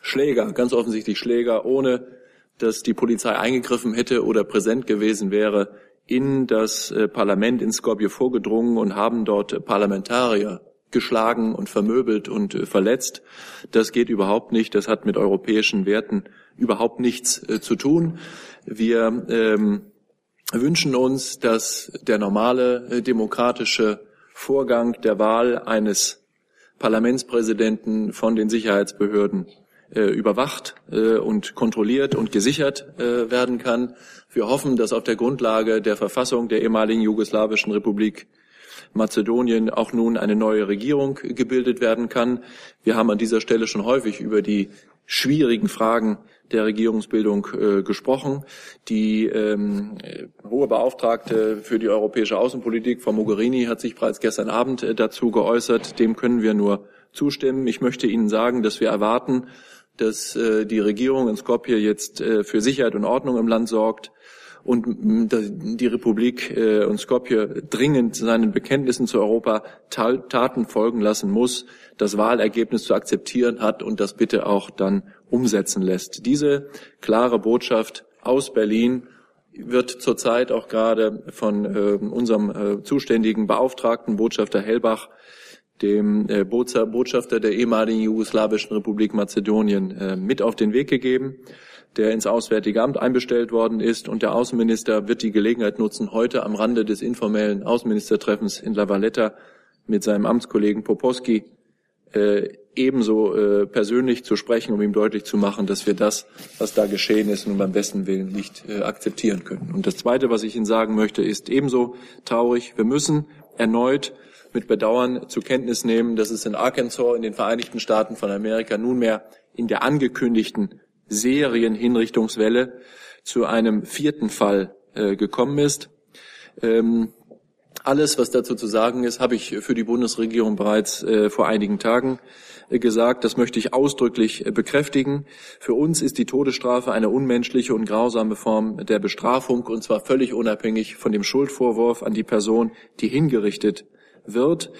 Schläger, ganz offensichtlich Schläger, ohne dass die Polizei eingegriffen hätte oder präsent gewesen wäre, in das äh, Parlament in Skopje vorgedrungen und haben dort Parlamentarier geschlagen und vermöbelt und äh, verletzt. Das geht überhaupt nicht. Das hat mit europäischen Werten überhaupt nichts äh, zu tun. Wir ähm, wünschen uns, dass der normale äh, demokratische Vorgang der Wahl eines Parlamentspräsidenten von den Sicherheitsbehörden äh, überwacht äh, und kontrolliert und gesichert äh, werden kann. Wir hoffen, dass auf der Grundlage der Verfassung der ehemaligen jugoslawischen Republik Mazedonien auch nun eine neue Regierung gebildet werden kann. Wir haben an dieser Stelle schon häufig über die schwierigen Fragen der Regierungsbildung äh, gesprochen. Die ähm, hohe Beauftragte für die europäische Außenpolitik, Frau Mogherini, hat sich bereits gestern Abend äh, dazu geäußert. Dem können wir nur zustimmen. Ich möchte Ihnen sagen, dass wir erwarten, dass äh, die Regierung in Skopje jetzt äh, für Sicherheit und Ordnung im Land sorgt und die Republik äh, und Skopje dringend seinen Bekenntnissen zu Europa Taten folgen lassen muss, das Wahlergebnis zu akzeptieren hat und das bitte auch dann umsetzen lässt. Diese klare Botschaft aus Berlin wird zurzeit auch gerade von äh, unserem äh, zuständigen Beauftragten Botschafter Hellbach, dem Botschafter der ehemaligen jugoslawischen Republik Mazedonien, mit auf den Weg gegeben, der ins Auswärtige Amt einbestellt worden ist. Und der Außenminister wird die Gelegenheit nutzen, heute am Rande des informellen Außenministertreffens in La Valletta mit seinem Amtskollegen Poposki äh, ebenso äh, persönlich zu sprechen, um ihm deutlich zu machen, dass wir das, was da geschehen ist, nun beim besten Willen nicht äh, akzeptieren können. Und das Zweite, was ich Ihnen sagen möchte, ist ebenso traurig. Wir müssen erneut mit Bedauern zur Kenntnis nehmen, dass es in Arkansas in den Vereinigten Staaten von Amerika nunmehr in der angekündigten Serienhinrichtungswelle zu einem vierten Fall äh, gekommen ist. Ähm, alles, was dazu zu sagen ist, habe ich für die Bundesregierung bereits äh, vor einigen Tagen äh, gesagt. Das möchte ich ausdrücklich äh, bekräftigen. Für uns ist die Todesstrafe eine unmenschliche und grausame Form der Bestrafung, und zwar völlig unabhängig von dem Schuldvorwurf an die Person, die hingerichtet wird.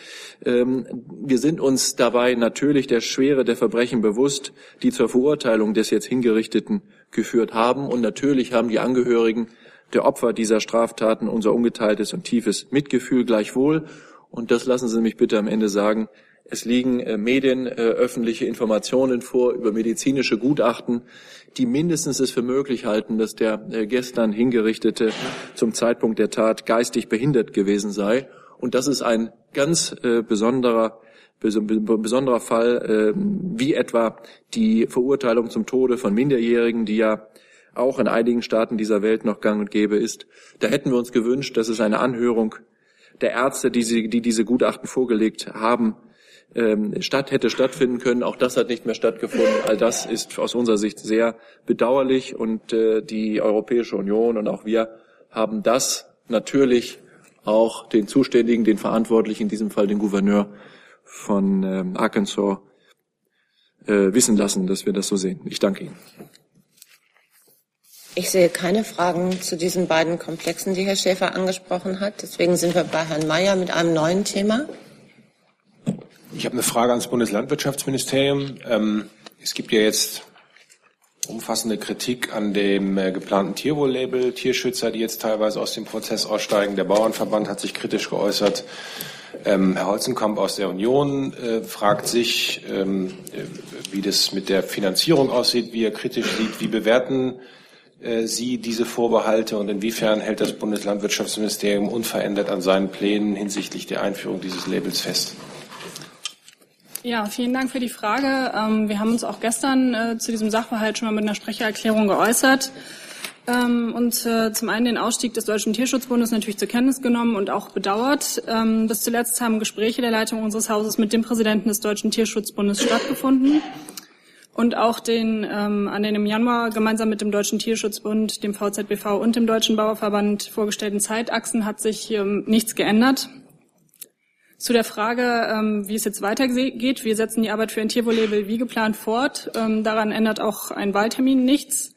Ähm, wir sind uns dabei natürlich der Schwere der Verbrechen bewusst, die zur Verurteilung des jetzt Hingerichteten geführt haben. Und natürlich haben die Angehörigen der Opfer dieser Straftaten unser ungeteiltes und tiefes Mitgefühl gleichwohl. Und das lassen Sie mich bitte am Ende sagen. Es liegen äh, Medien, äh, öffentliche Informationen vor über medizinische Gutachten, die mindestens es für möglich halten, dass der äh, gestern Hingerichtete zum Zeitpunkt der Tat geistig behindert gewesen sei. Und das ist ein ganz äh, besonderer besonderer Fall, äh, wie etwa die Verurteilung zum Tode von Minderjährigen, die ja auch in einigen Staaten dieser Welt noch gang und gäbe ist. Da hätten wir uns gewünscht, dass es eine Anhörung der Ärzte, die, sie, die diese Gutachten vorgelegt haben, ähm, statt hätte stattfinden können. Auch das hat nicht mehr stattgefunden. All das ist aus unserer Sicht sehr bedauerlich und äh, die Europäische Union und auch wir haben das natürlich auch den Zuständigen, den Verantwortlichen, in diesem Fall den Gouverneur von ähm, Arkansas, äh, wissen lassen, dass wir das so sehen. Ich danke Ihnen. Ich sehe keine Fragen zu diesen beiden Komplexen, die Herr Schäfer angesprochen hat. Deswegen sind wir bei Herrn Mayer mit einem neuen Thema. Ich habe eine Frage ans Bundeslandwirtschaftsministerium. Ähm, es gibt ja jetzt umfassende Kritik an dem äh, geplanten Tierwohl-Label. Tierschützer, die jetzt teilweise aus dem Prozess aussteigen. Der Bauernverband hat sich kritisch geäußert. Ähm, Herr Holzenkamp aus der Union äh, fragt sich, ähm, äh, wie das mit der Finanzierung aussieht, wie er kritisch sieht. Wie bewerten äh, Sie diese Vorbehalte und inwiefern hält das Bundeslandwirtschaftsministerium unverändert an seinen Plänen hinsichtlich der Einführung dieses Labels fest? Ja, vielen Dank für die Frage. Ähm, wir haben uns auch gestern äh, zu diesem Sachverhalt schon mal mit einer Sprechererklärung geäußert ähm, und äh, zum einen den Ausstieg des Deutschen Tierschutzbundes natürlich zur Kenntnis genommen und auch bedauert. Ähm, bis zuletzt haben Gespräche der Leitung unseres Hauses mit dem Präsidenten des Deutschen Tierschutzbundes stattgefunden. Und auch den ähm, an den im Januar gemeinsam mit dem Deutschen Tierschutzbund, dem VZBV und dem Deutschen Bauerverband vorgestellten Zeitachsen hat sich ähm, nichts geändert. Zu der Frage, ähm, wie es jetzt weitergeht. Wir setzen die Arbeit für ein Tierwohl-Label wie geplant fort. Ähm, daran ändert auch ein Wahltermin nichts.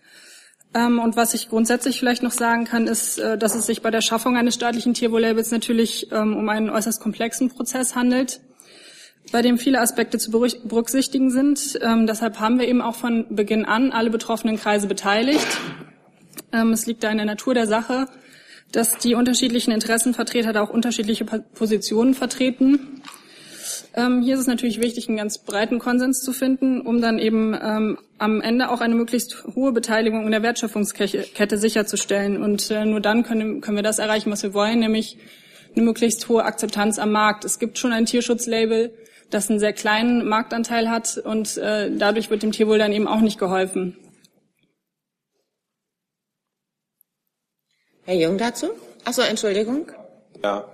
Ähm, und was ich grundsätzlich vielleicht noch sagen kann, ist, äh, dass es sich bei der Schaffung eines staatlichen Tierwohl-Labels natürlich um einen äußerst komplexen Prozess handelt bei dem viele Aspekte zu berücksichtigen sind. Deshalb haben wir eben auch von Beginn an alle betroffenen Kreise beteiligt. Es liegt da in der Natur der Sache, dass die unterschiedlichen Interessenvertreter da auch unterschiedliche Positionen vertreten. Ähm, hier ist es natürlich wichtig, einen ganz breiten Konsens zu finden, um dann eben ähm, am Ende auch eine möglichst hohe Beteiligung in der Wertschöpfungskette sicherzustellen. Und äh, nur dann können, können wir das erreichen, was wir wollen, nämlich eine möglichst hohe Akzeptanz am Markt. Es gibt schon ein Tierschutzlabel, das einen sehr kleinen Marktanteil hat und äh, dadurch wird dem Tierwohl dann eben auch nicht geholfen. Herr Jung dazu? Achso, Entschuldigung. Ja.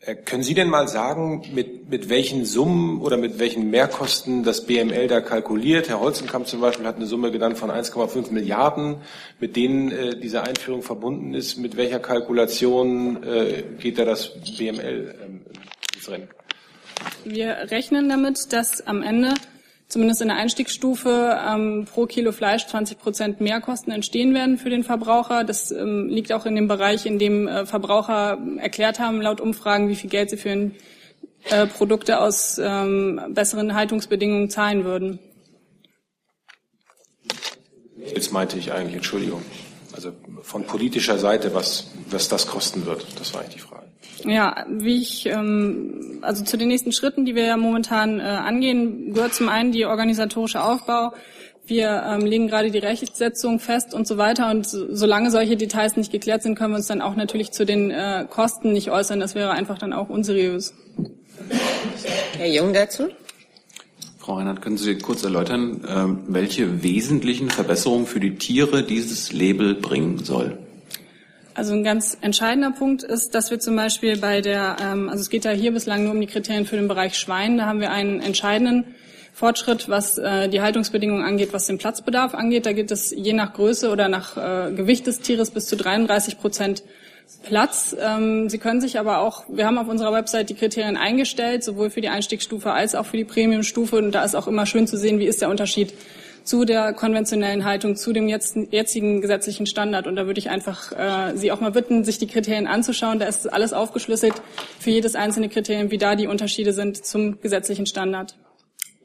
Äh, können Sie denn mal sagen, mit, mit welchen Summen oder mit welchen Mehrkosten das BML da kalkuliert? Herr Holzenkamp zum Beispiel hat eine Summe genannt von 1,5 Milliarden, mit denen äh, diese Einführung verbunden ist. Mit welcher Kalkulation äh, geht da das BML ähm, ins Rennen? Wir rechnen damit, dass am Ende zumindest in der Einstiegsstufe ähm, pro Kilo Fleisch 20 Prozent Mehrkosten entstehen werden für den Verbraucher. Das ähm, liegt auch in dem Bereich, in dem äh, Verbraucher erklärt haben, laut Umfragen, wie viel Geld sie für ein, äh, Produkte aus ähm, besseren Haltungsbedingungen zahlen würden. Jetzt meinte ich eigentlich, Entschuldigung, also von politischer Seite, was, was das kosten wird. Das war eigentlich die Frage. Ja, wie ich, ähm, also zu den nächsten Schritten, die wir ja momentan äh, angehen, gehört zum einen die organisatorische Aufbau. Wir ähm, legen gerade die Rechtsetzung fest und so weiter. Und so, solange solche Details nicht geklärt sind, können wir uns dann auch natürlich zu den äh, Kosten nicht äußern. Das wäre einfach dann auch unseriös. Herr Jung dazu? Frau Reinhardt, können Sie kurz erläutern, ähm, welche wesentlichen Verbesserungen für die Tiere dieses Label bringen soll? Also ein ganz entscheidender Punkt ist, dass wir zum Beispiel bei der, ähm, also es geht ja hier bislang nur um die Kriterien für den Bereich Schwein, da haben wir einen entscheidenden Fortschritt, was äh, die Haltungsbedingungen angeht, was den Platzbedarf angeht. Da gibt es je nach Größe oder nach äh, Gewicht des Tieres bis zu 33 Prozent Platz. Ähm, Sie können sich aber auch, wir haben auf unserer Website die Kriterien eingestellt, sowohl für die Einstiegsstufe als auch für die Premiumstufe. Und da ist auch immer schön zu sehen, wie ist der Unterschied zu der konventionellen Haltung, zu dem jetzt, jetzigen gesetzlichen Standard. Und da würde ich einfach äh, Sie auch mal bitten, sich die Kriterien anzuschauen. Da ist alles aufgeschlüsselt für jedes einzelne Kriterium, wie da die Unterschiede sind zum gesetzlichen Standard.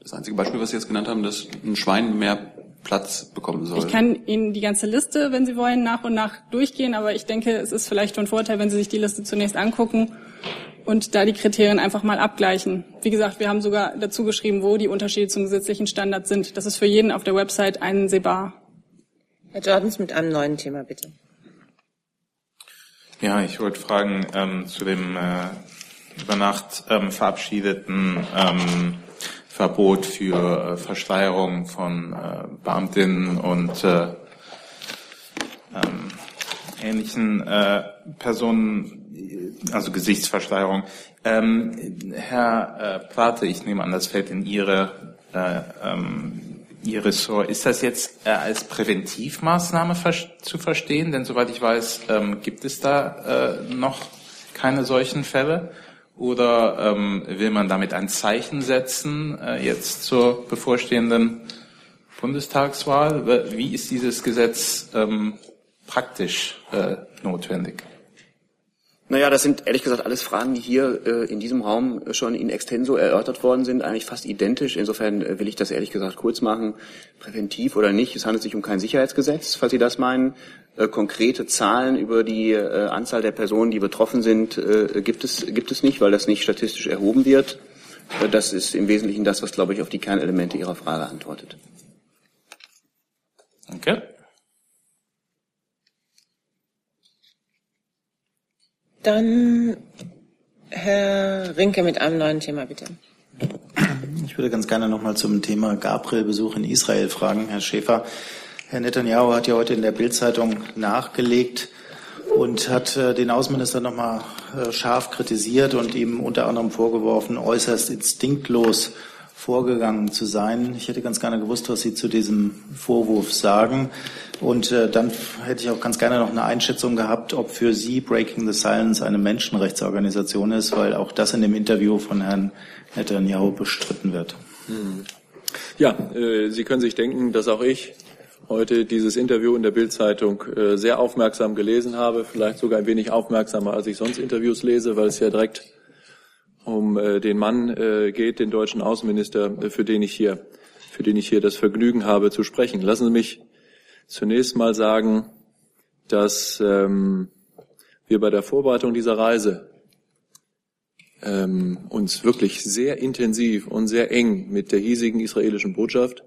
Das einzige Beispiel, was Sie jetzt genannt haben, dass ein Schwein mehr Platz bekommen soll. Ich kann Ihnen die ganze Liste, wenn Sie wollen, nach und nach durchgehen, aber ich denke, es ist vielleicht von Vorteil, wenn Sie sich die Liste zunächst angucken und da die Kriterien einfach mal abgleichen. Wie gesagt, wir haben sogar dazu geschrieben, wo die Unterschiede zum gesetzlichen Standard sind. Das ist für jeden auf der Website einsehbar. Herr Jordans mit einem neuen Thema, bitte. Ja, ich wollte fragen ähm, zu dem äh, über Nacht ähm, verabschiedeten ähm, Verbot für äh, Verschleierung von äh, Beamtinnen und äh, ähm, ähnlichen äh, Personen also Gesichtsverschleierung. Ähm, Herr äh, Plate, ich nehme an, das fällt in Ihre, äh, ähm, Ihr Ressort. Ist das jetzt äh, als Präventivmaßnahme ver zu verstehen? Denn soweit ich weiß, ähm, gibt es da äh, noch keine solchen Fälle. Oder ähm, will man damit ein Zeichen setzen, äh, jetzt zur bevorstehenden Bundestagswahl? Wie ist dieses Gesetz ähm, praktisch äh, notwendig? Naja, das sind ehrlich gesagt alles Fragen, die hier äh, in diesem Raum schon in extenso erörtert worden sind, eigentlich fast identisch. Insofern äh, will ich das ehrlich gesagt kurz machen, präventiv oder nicht. Es handelt sich um kein Sicherheitsgesetz, falls Sie das meinen. Äh, konkrete Zahlen über die äh, Anzahl der Personen, die betroffen sind, äh, gibt, es, gibt es nicht, weil das nicht statistisch erhoben wird. Das ist im Wesentlichen das, was, glaube ich, auf die Kernelemente Ihrer Frage antwortet. Danke. Dann Herr Rinke mit einem neuen Thema, bitte. Ich würde ganz gerne nochmal zum Thema Gabriel-Besuch in Israel fragen, Herr Schäfer. Herr Netanyahu hat ja heute in der Bildzeitung nachgelegt und hat äh, den Außenminister nochmal äh, scharf kritisiert und ihm unter anderem vorgeworfen, äußerst instinktlos vorgegangen zu sein. Ich hätte ganz gerne gewusst, was Sie zu diesem Vorwurf sagen. Und äh, dann hätte ich auch ganz gerne noch eine Einschätzung gehabt, ob für Sie Breaking the Silence eine Menschenrechtsorganisation ist, weil auch das in dem Interview von Herrn Netanyahu bestritten wird. Hm. Ja, äh, Sie können sich denken, dass auch ich heute dieses Interview in der Bildzeitung äh, sehr aufmerksam gelesen habe, vielleicht sogar ein wenig aufmerksamer, als ich sonst Interviews lese, weil es ja direkt um äh, den Mann äh, geht, den deutschen Außenminister, äh, für den ich hier, für den ich hier das Vergnügen habe zu sprechen. Lassen Sie mich zunächst mal sagen, dass ähm, wir bei der Vorbereitung dieser Reise ähm, uns wirklich sehr intensiv und sehr eng mit der hiesigen israelischen Botschaft,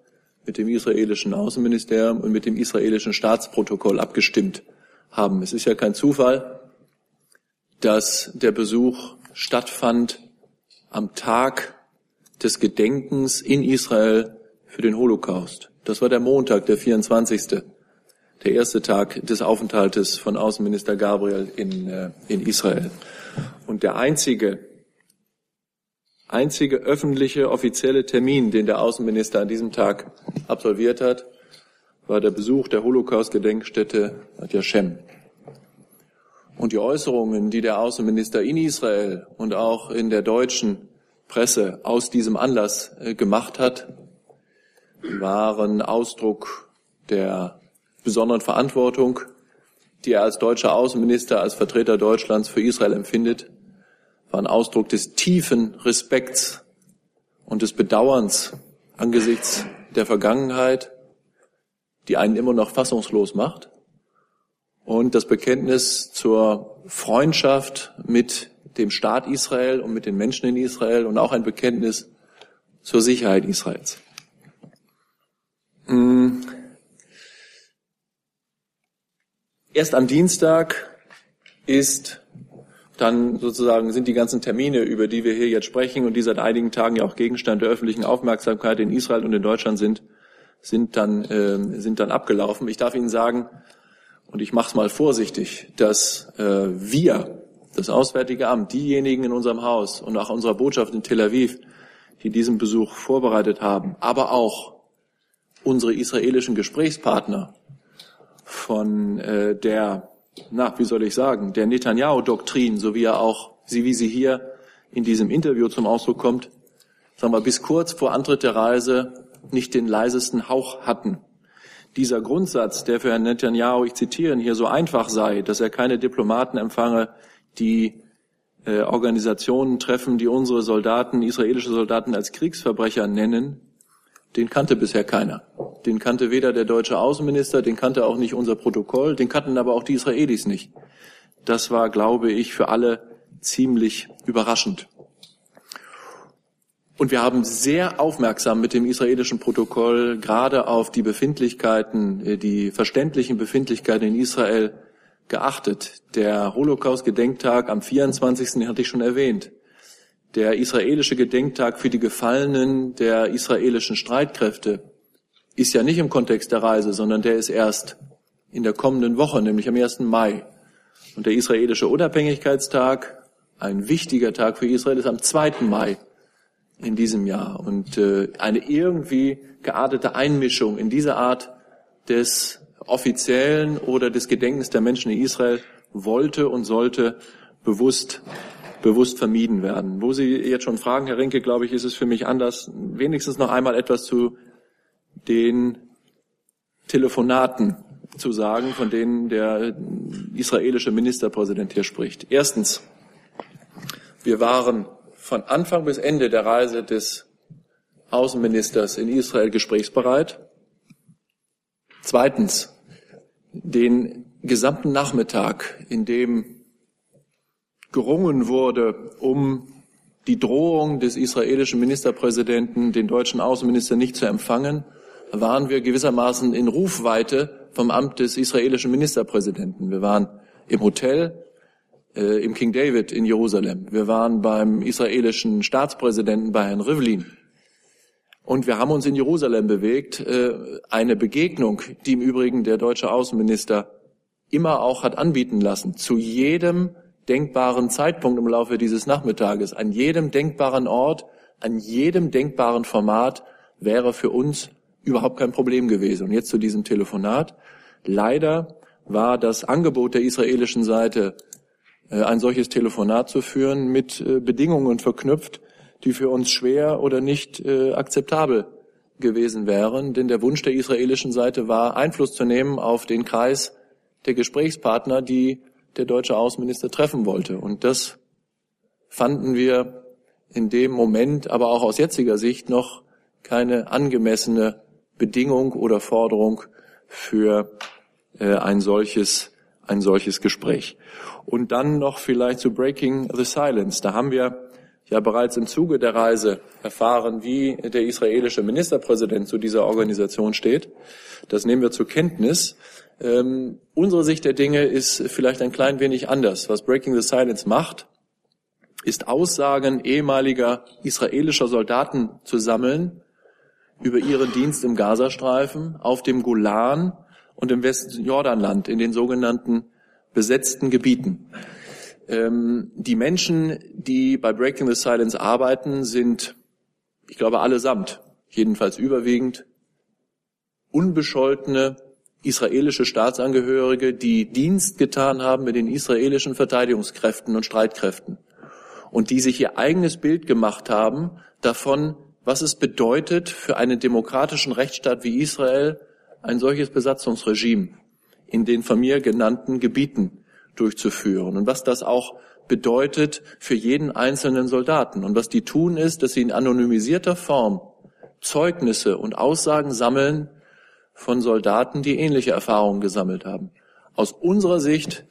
mit dem israelischen Außenministerium und mit dem israelischen Staatsprotokoll abgestimmt haben. Es ist ja kein Zufall, dass der Besuch stattfand am Tag des Gedenkens in Israel für den Holocaust. Das war der Montag, der 24. Der erste Tag des Aufenthaltes von Außenminister Gabriel in, äh, in Israel. Und der einzige, einzige öffentliche offizielle Termin, den der Außenminister an diesem Tag absolviert hat, war der Besuch der Holocaust-Gedenkstätte Ad Yashem. Und die Äußerungen, die der Außenminister in Israel und auch in der deutschen Presse aus diesem Anlass äh, gemacht hat, waren Ausdruck der besonderen Verantwortung, die er als deutscher Außenminister, als Vertreter Deutschlands für Israel empfindet, waren Ausdruck des tiefen Respekts und des Bedauerns angesichts der Vergangenheit, die einen immer noch fassungslos macht, und das Bekenntnis zur Freundschaft mit dem Staat Israel und mit den Menschen in Israel und auch ein Bekenntnis zur Sicherheit Israels. Hm. Erst am Dienstag ist dann sozusagen sind die ganzen Termine, über die wir hier jetzt sprechen und die seit einigen Tagen ja auch Gegenstand der öffentlichen Aufmerksamkeit in Israel und in Deutschland sind, sind dann, äh, sind dann abgelaufen. Ich darf Ihnen sagen, und ich mache es mal vorsichtig, dass äh, wir, das Auswärtige Amt, diejenigen in unserem Haus und auch unserer Botschaft in Tel Aviv, die diesen Besuch vorbereitet haben, aber auch unsere israelischen Gesprächspartner von äh, der na, wie soll ich sagen, der Netanyahu-Doktrin, so wie er auch, sie, wie sie hier in diesem Interview zum Ausdruck kommt, sagen wir, bis kurz vor Antritt der Reise nicht den leisesten Hauch hatten. Dieser Grundsatz, der für Herrn Netanyahu, ich zitiere, hier so einfach sei, dass er keine Diplomaten empfange, die äh, Organisationen treffen, die unsere Soldaten, israelische Soldaten als Kriegsverbrecher nennen, den kannte bisher keiner. Den kannte weder der deutsche Außenminister, den kannte auch nicht unser Protokoll, den kannten aber auch die Israelis nicht. Das war, glaube ich, für alle ziemlich überraschend. Und wir haben sehr aufmerksam mit dem israelischen Protokoll gerade auf die Befindlichkeiten, äh, die verständlichen Befindlichkeiten in Israel geachtet. Der Holocaust-Gedenktag am 24. Den hatte ich schon erwähnt der israelische Gedenktag für die Gefallenen der israelischen Streitkräfte ist ja nicht im Kontext der Reise, sondern der ist erst in der kommenden Woche, nämlich am 1. Mai. Und der israelische Unabhängigkeitstag, ein wichtiger Tag für Israel, ist am 2. Mai in diesem Jahr. Und äh, eine irgendwie geartete Einmischung in diese Art des offiziellen oder des Gedenkens der Menschen in Israel wollte und sollte bewusst bewusst vermieden werden. Wo Sie jetzt schon fragen, Herr Rinke, glaube ich, ist es für mich anders. Wenigstens noch einmal etwas zu den Telefonaten zu sagen, von denen der israelische Ministerpräsident hier spricht. Erstens, wir waren von Anfang bis Ende der Reise des Außenministers in Israel gesprächsbereit. Zweitens, den gesamten Nachmittag, in dem gerungen wurde, um die Drohung des israelischen Ministerpräsidenten, den deutschen Außenminister nicht zu empfangen, waren wir gewissermaßen in Rufweite vom Amt des israelischen Ministerpräsidenten. Wir waren im Hotel äh, im King David in Jerusalem. Wir waren beim israelischen Staatspräsidenten bei Herrn Rivlin. Und wir haben uns in Jerusalem bewegt. Äh, eine Begegnung, die im Übrigen der deutsche Außenminister immer auch hat anbieten lassen, zu jedem denkbaren Zeitpunkt im Laufe dieses Nachmittages, an jedem denkbaren Ort, an jedem denkbaren Format wäre für uns überhaupt kein Problem gewesen. Und jetzt zu diesem Telefonat. Leider war das Angebot der israelischen Seite, ein solches Telefonat zu führen, mit äh, Bedingungen verknüpft, die für uns schwer oder nicht äh, akzeptabel gewesen wären. Denn der Wunsch der israelischen Seite war, Einfluss zu nehmen auf den Kreis der Gesprächspartner, die der deutsche Außenminister treffen wollte. Und das fanden wir in dem Moment, aber auch aus jetziger Sicht noch keine angemessene Bedingung oder Forderung für äh, ein solches ein solches Gespräch. Und dann noch vielleicht zu Breaking the Silence. Da haben wir ja bereits im Zuge der Reise erfahren, wie der israelische Ministerpräsident zu dieser Organisation steht. Das nehmen wir zur Kenntnis. Ähm, unsere Sicht der Dinge ist vielleicht ein klein wenig anders. Was Breaking the Silence macht, ist Aussagen ehemaliger israelischer Soldaten zu sammeln über ihren Dienst im Gazastreifen, auf dem Golan und im Westen Jordanland, in den sogenannten besetzten Gebieten. Ähm, die Menschen, die bei Breaking the Silence arbeiten, sind, ich glaube, allesamt, jedenfalls überwiegend, unbescholtene israelische Staatsangehörige, die Dienst getan haben mit den israelischen Verteidigungskräften und Streitkräften und die sich ihr eigenes Bild gemacht haben davon, was es bedeutet, für einen demokratischen Rechtsstaat wie Israel ein solches Besatzungsregime in den von mir genannten Gebieten durchzuführen und was das auch bedeutet für jeden einzelnen Soldaten. Und was die tun ist, dass sie in anonymisierter Form Zeugnisse und Aussagen sammeln von Soldaten, die ähnliche Erfahrungen gesammelt haben. Aus unserer Sicht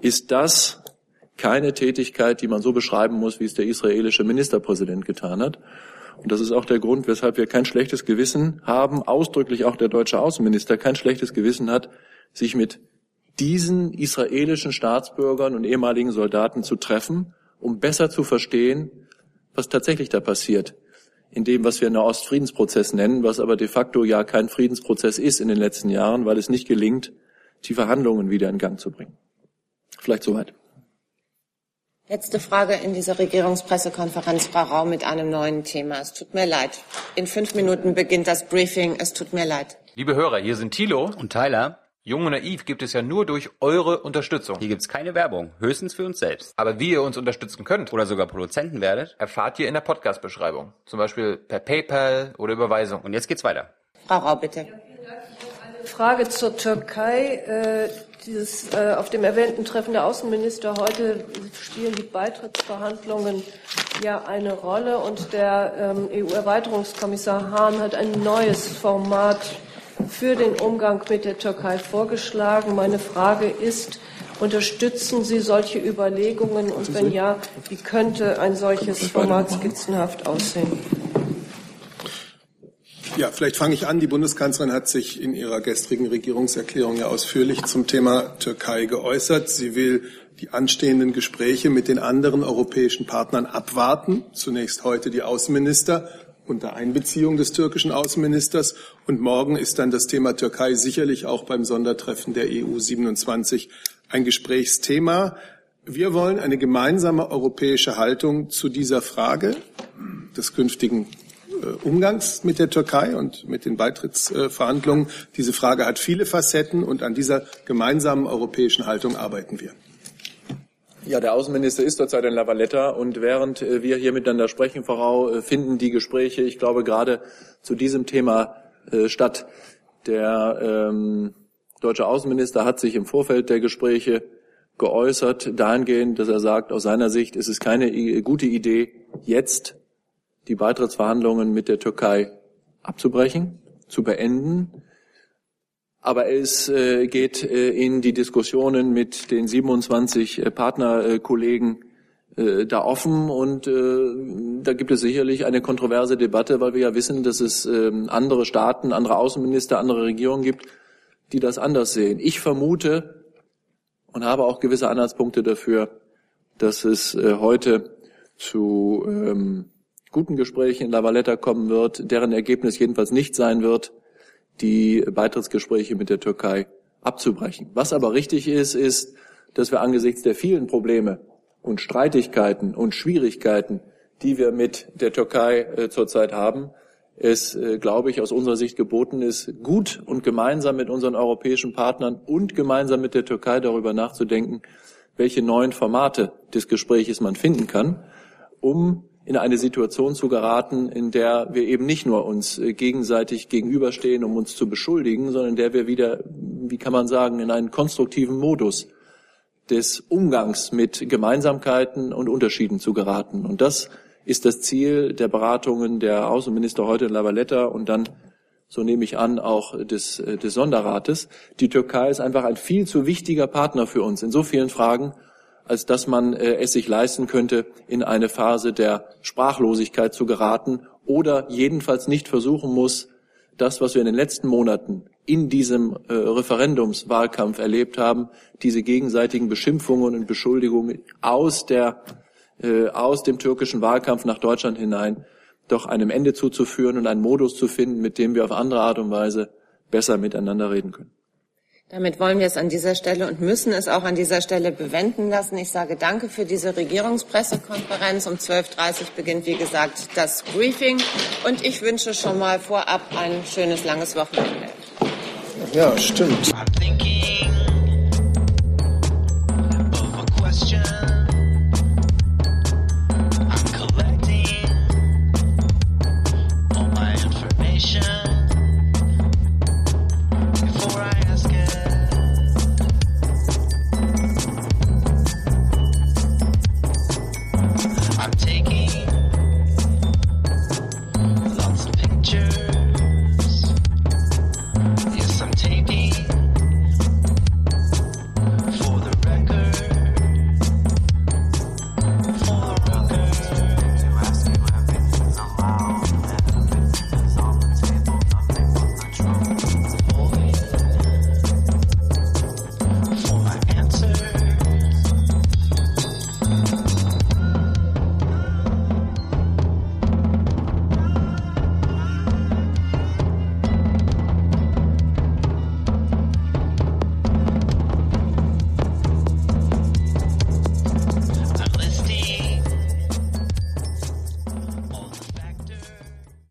ist das keine Tätigkeit, die man so beschreiben muss, wie es der israelische Ministerpräsident getan hat. Und das ist auch der Grund, weshalb wir kein schlechtes Gewissen haben, ausdrücklich auch der deutsche Außenminister kein schlechtes Gewissen hat, sich mit diesen israelischen Staatsbürgern und ehemaligen Soldaten zu treffen, um besser zu verstehen, was tatsächlich da passiert. In dem, was wir einen Ostfriedensprozess nennen, was aber de facto ja kein Friedensprozess ist in den letzten Jahren, weil es nicht gelingt, die Verhandlungen wieder in Gang zu bringen. Vielleicht soweit. Letzte Frage in dieser Regierungspressekonferenz, Frau Rau, mit einem neuen Thema. Es tut mir leid. In fünf Minuten beginnt das Briefing. Es tut mir leid. Liebe Hörer, hier sind Thilo und Tyler. Jung und Naiv gibt es ja nur durch eure Unterstützung. Hier gibt's keine Werbung, höchstens für uns selbst. Aber wie ihr uns unterstützen könnt oder sogar Produzenten werdet, erfahrt ihr in der Podcast-Beschreibung. Zum Beispiel per PayPal oder Überweisung. Und jetzt geht's weiter. Frau Rau, bitte. Frage zur Türkei. Äh, dieses, äh, auf dem erwähnten Treffen der Außenminister heute spielen die Beitrittsverhandlungen ja eine Rolle und der ähm, EU-Erweiterungskommissar Hahn hat ein neues Format für den Umgang mit der Türkei vorgeschlagen. Meine Frage ist, unterstützen Sie solche Überlegungen und wenn ja, wie könnte ein solches Format skizzenhaft aussehen? Ja, vielleicht fange ich an. Die Bundeskanzlerin hat sich in ihrer gestrigen Regierungserklärung ja ausführlich zum Thema Türkei geäußert. Sie will die anstehenden Gespräche mit den anderen europäischen Partnern abwarten. Zunächst heute die Außenminister unter Einbeziehung des türkischen Außenministers. Und morgen ist dann das Thema Türkei sicherlich auch beim Sondertreffen der EU 27 ein Gesprächsthema. Wir wollen eine gemeinsame europäische Haltung zu dieser Frage des künftigen Umgangs mit der Türkei und mit den Beitrittsverhandlungen. Diese Frage hat viele Facetten und an dieser gemeinsamen europäischen Haltung arbeiten wir. Ja, der Außenminister ist zurzeit in La Valletta und während äh, wir hier miteinander sprechen, Frau, äh, finden die Gespräche, ich glaube, gerade zu diesem Thema äh, statt. Der ähm, deutsche Außenminister hat sich im Vorfeld der Gespräche geäußert, dahingehend, dass er sagt, aus seiner Sicht ist es keine gute Idee, jetzt die Beitrittsverhandlungen mit der Türkei abzubrechen, zu beenden. Aber es äh, geht äh, in die Diskussionen mit den 27 äh, Partnerkollegen da offen und da gibt es sicherlich eine kontroverse Debatte, weil wir ja wissen, dass es äh, andere Staaten, andere Außenminister, andere Regierungen gibt, die das anders sehen. Ich vermute und habe auch gewisse Anhaltspunkte dafür, dass es heute zu ähm, guten Gesprächen in La Valletta kommen wird, deren Ergebnis jedenfalls nicht sein wird, die Beitrittsgespräche mit der Türkei abzubrechen. Was aber richtig ist, ist, dass wir angesichts der vielen Probleme und Streitigkeiten und Schwierigkeiten, die wir mit der Türkei äh, zurzeit haben, es, äh, glaube ich, aus unserer Sicht geboten ist, gut und gemeinsam mit unseren europäischen Partnern und gemeinsam mit der Türkei darüber nachzudenken, welche neuen Formate des Gespräches man finden kann, um in eine Situation zu geraten, in der wir eben nicht nur uns äh, gegenseitig gegenüberstehen, um uns zu beschuldigen, sondern in der wir wieder, wie kann man sagen, in einen konstruktiven Modus des Umgangs mit Gemeinsamkeiten und Unterschieden zu geraten. Und das ist das Ziel der Beratungen der Außenminister heute in La Valletta und dann, so nehme ich an, auch des, äh, des Sonderrates. Die Türkei ist einfach ein viel zu wichtiger Partner für uns in so vielen Fragen als dass man äh, es sich leisten könnte, in eine Phase der Sprachlosigkeit zu geraten oder jedenfalls nicht versuchen muss, das, was wir in den letzten Monaten in diesem äh, Referendumswahlkampf erlebt haben, diese gegenseitigen Beschimpfungen und Beschuldigungen aus der äh, aus dem türkischen Wahlkampf nach Deutschland hinein doch einem Ende zuzuführen und einen Modus zu finden, mit dem wir auf andere Art und Weise besser miteinander reden können. Damit wollen wir es an dieser Stelle und müssen es auch an dieser Stelle bewenden lassen. Ich sage danke für diese Regierungspressekonferenz. Um 12.30 Uhr beginnt, wie gesagt, das Briefing. Und ich wünsche schon mal vorab ein schönes, langes Wochenende. Ja, stimmt.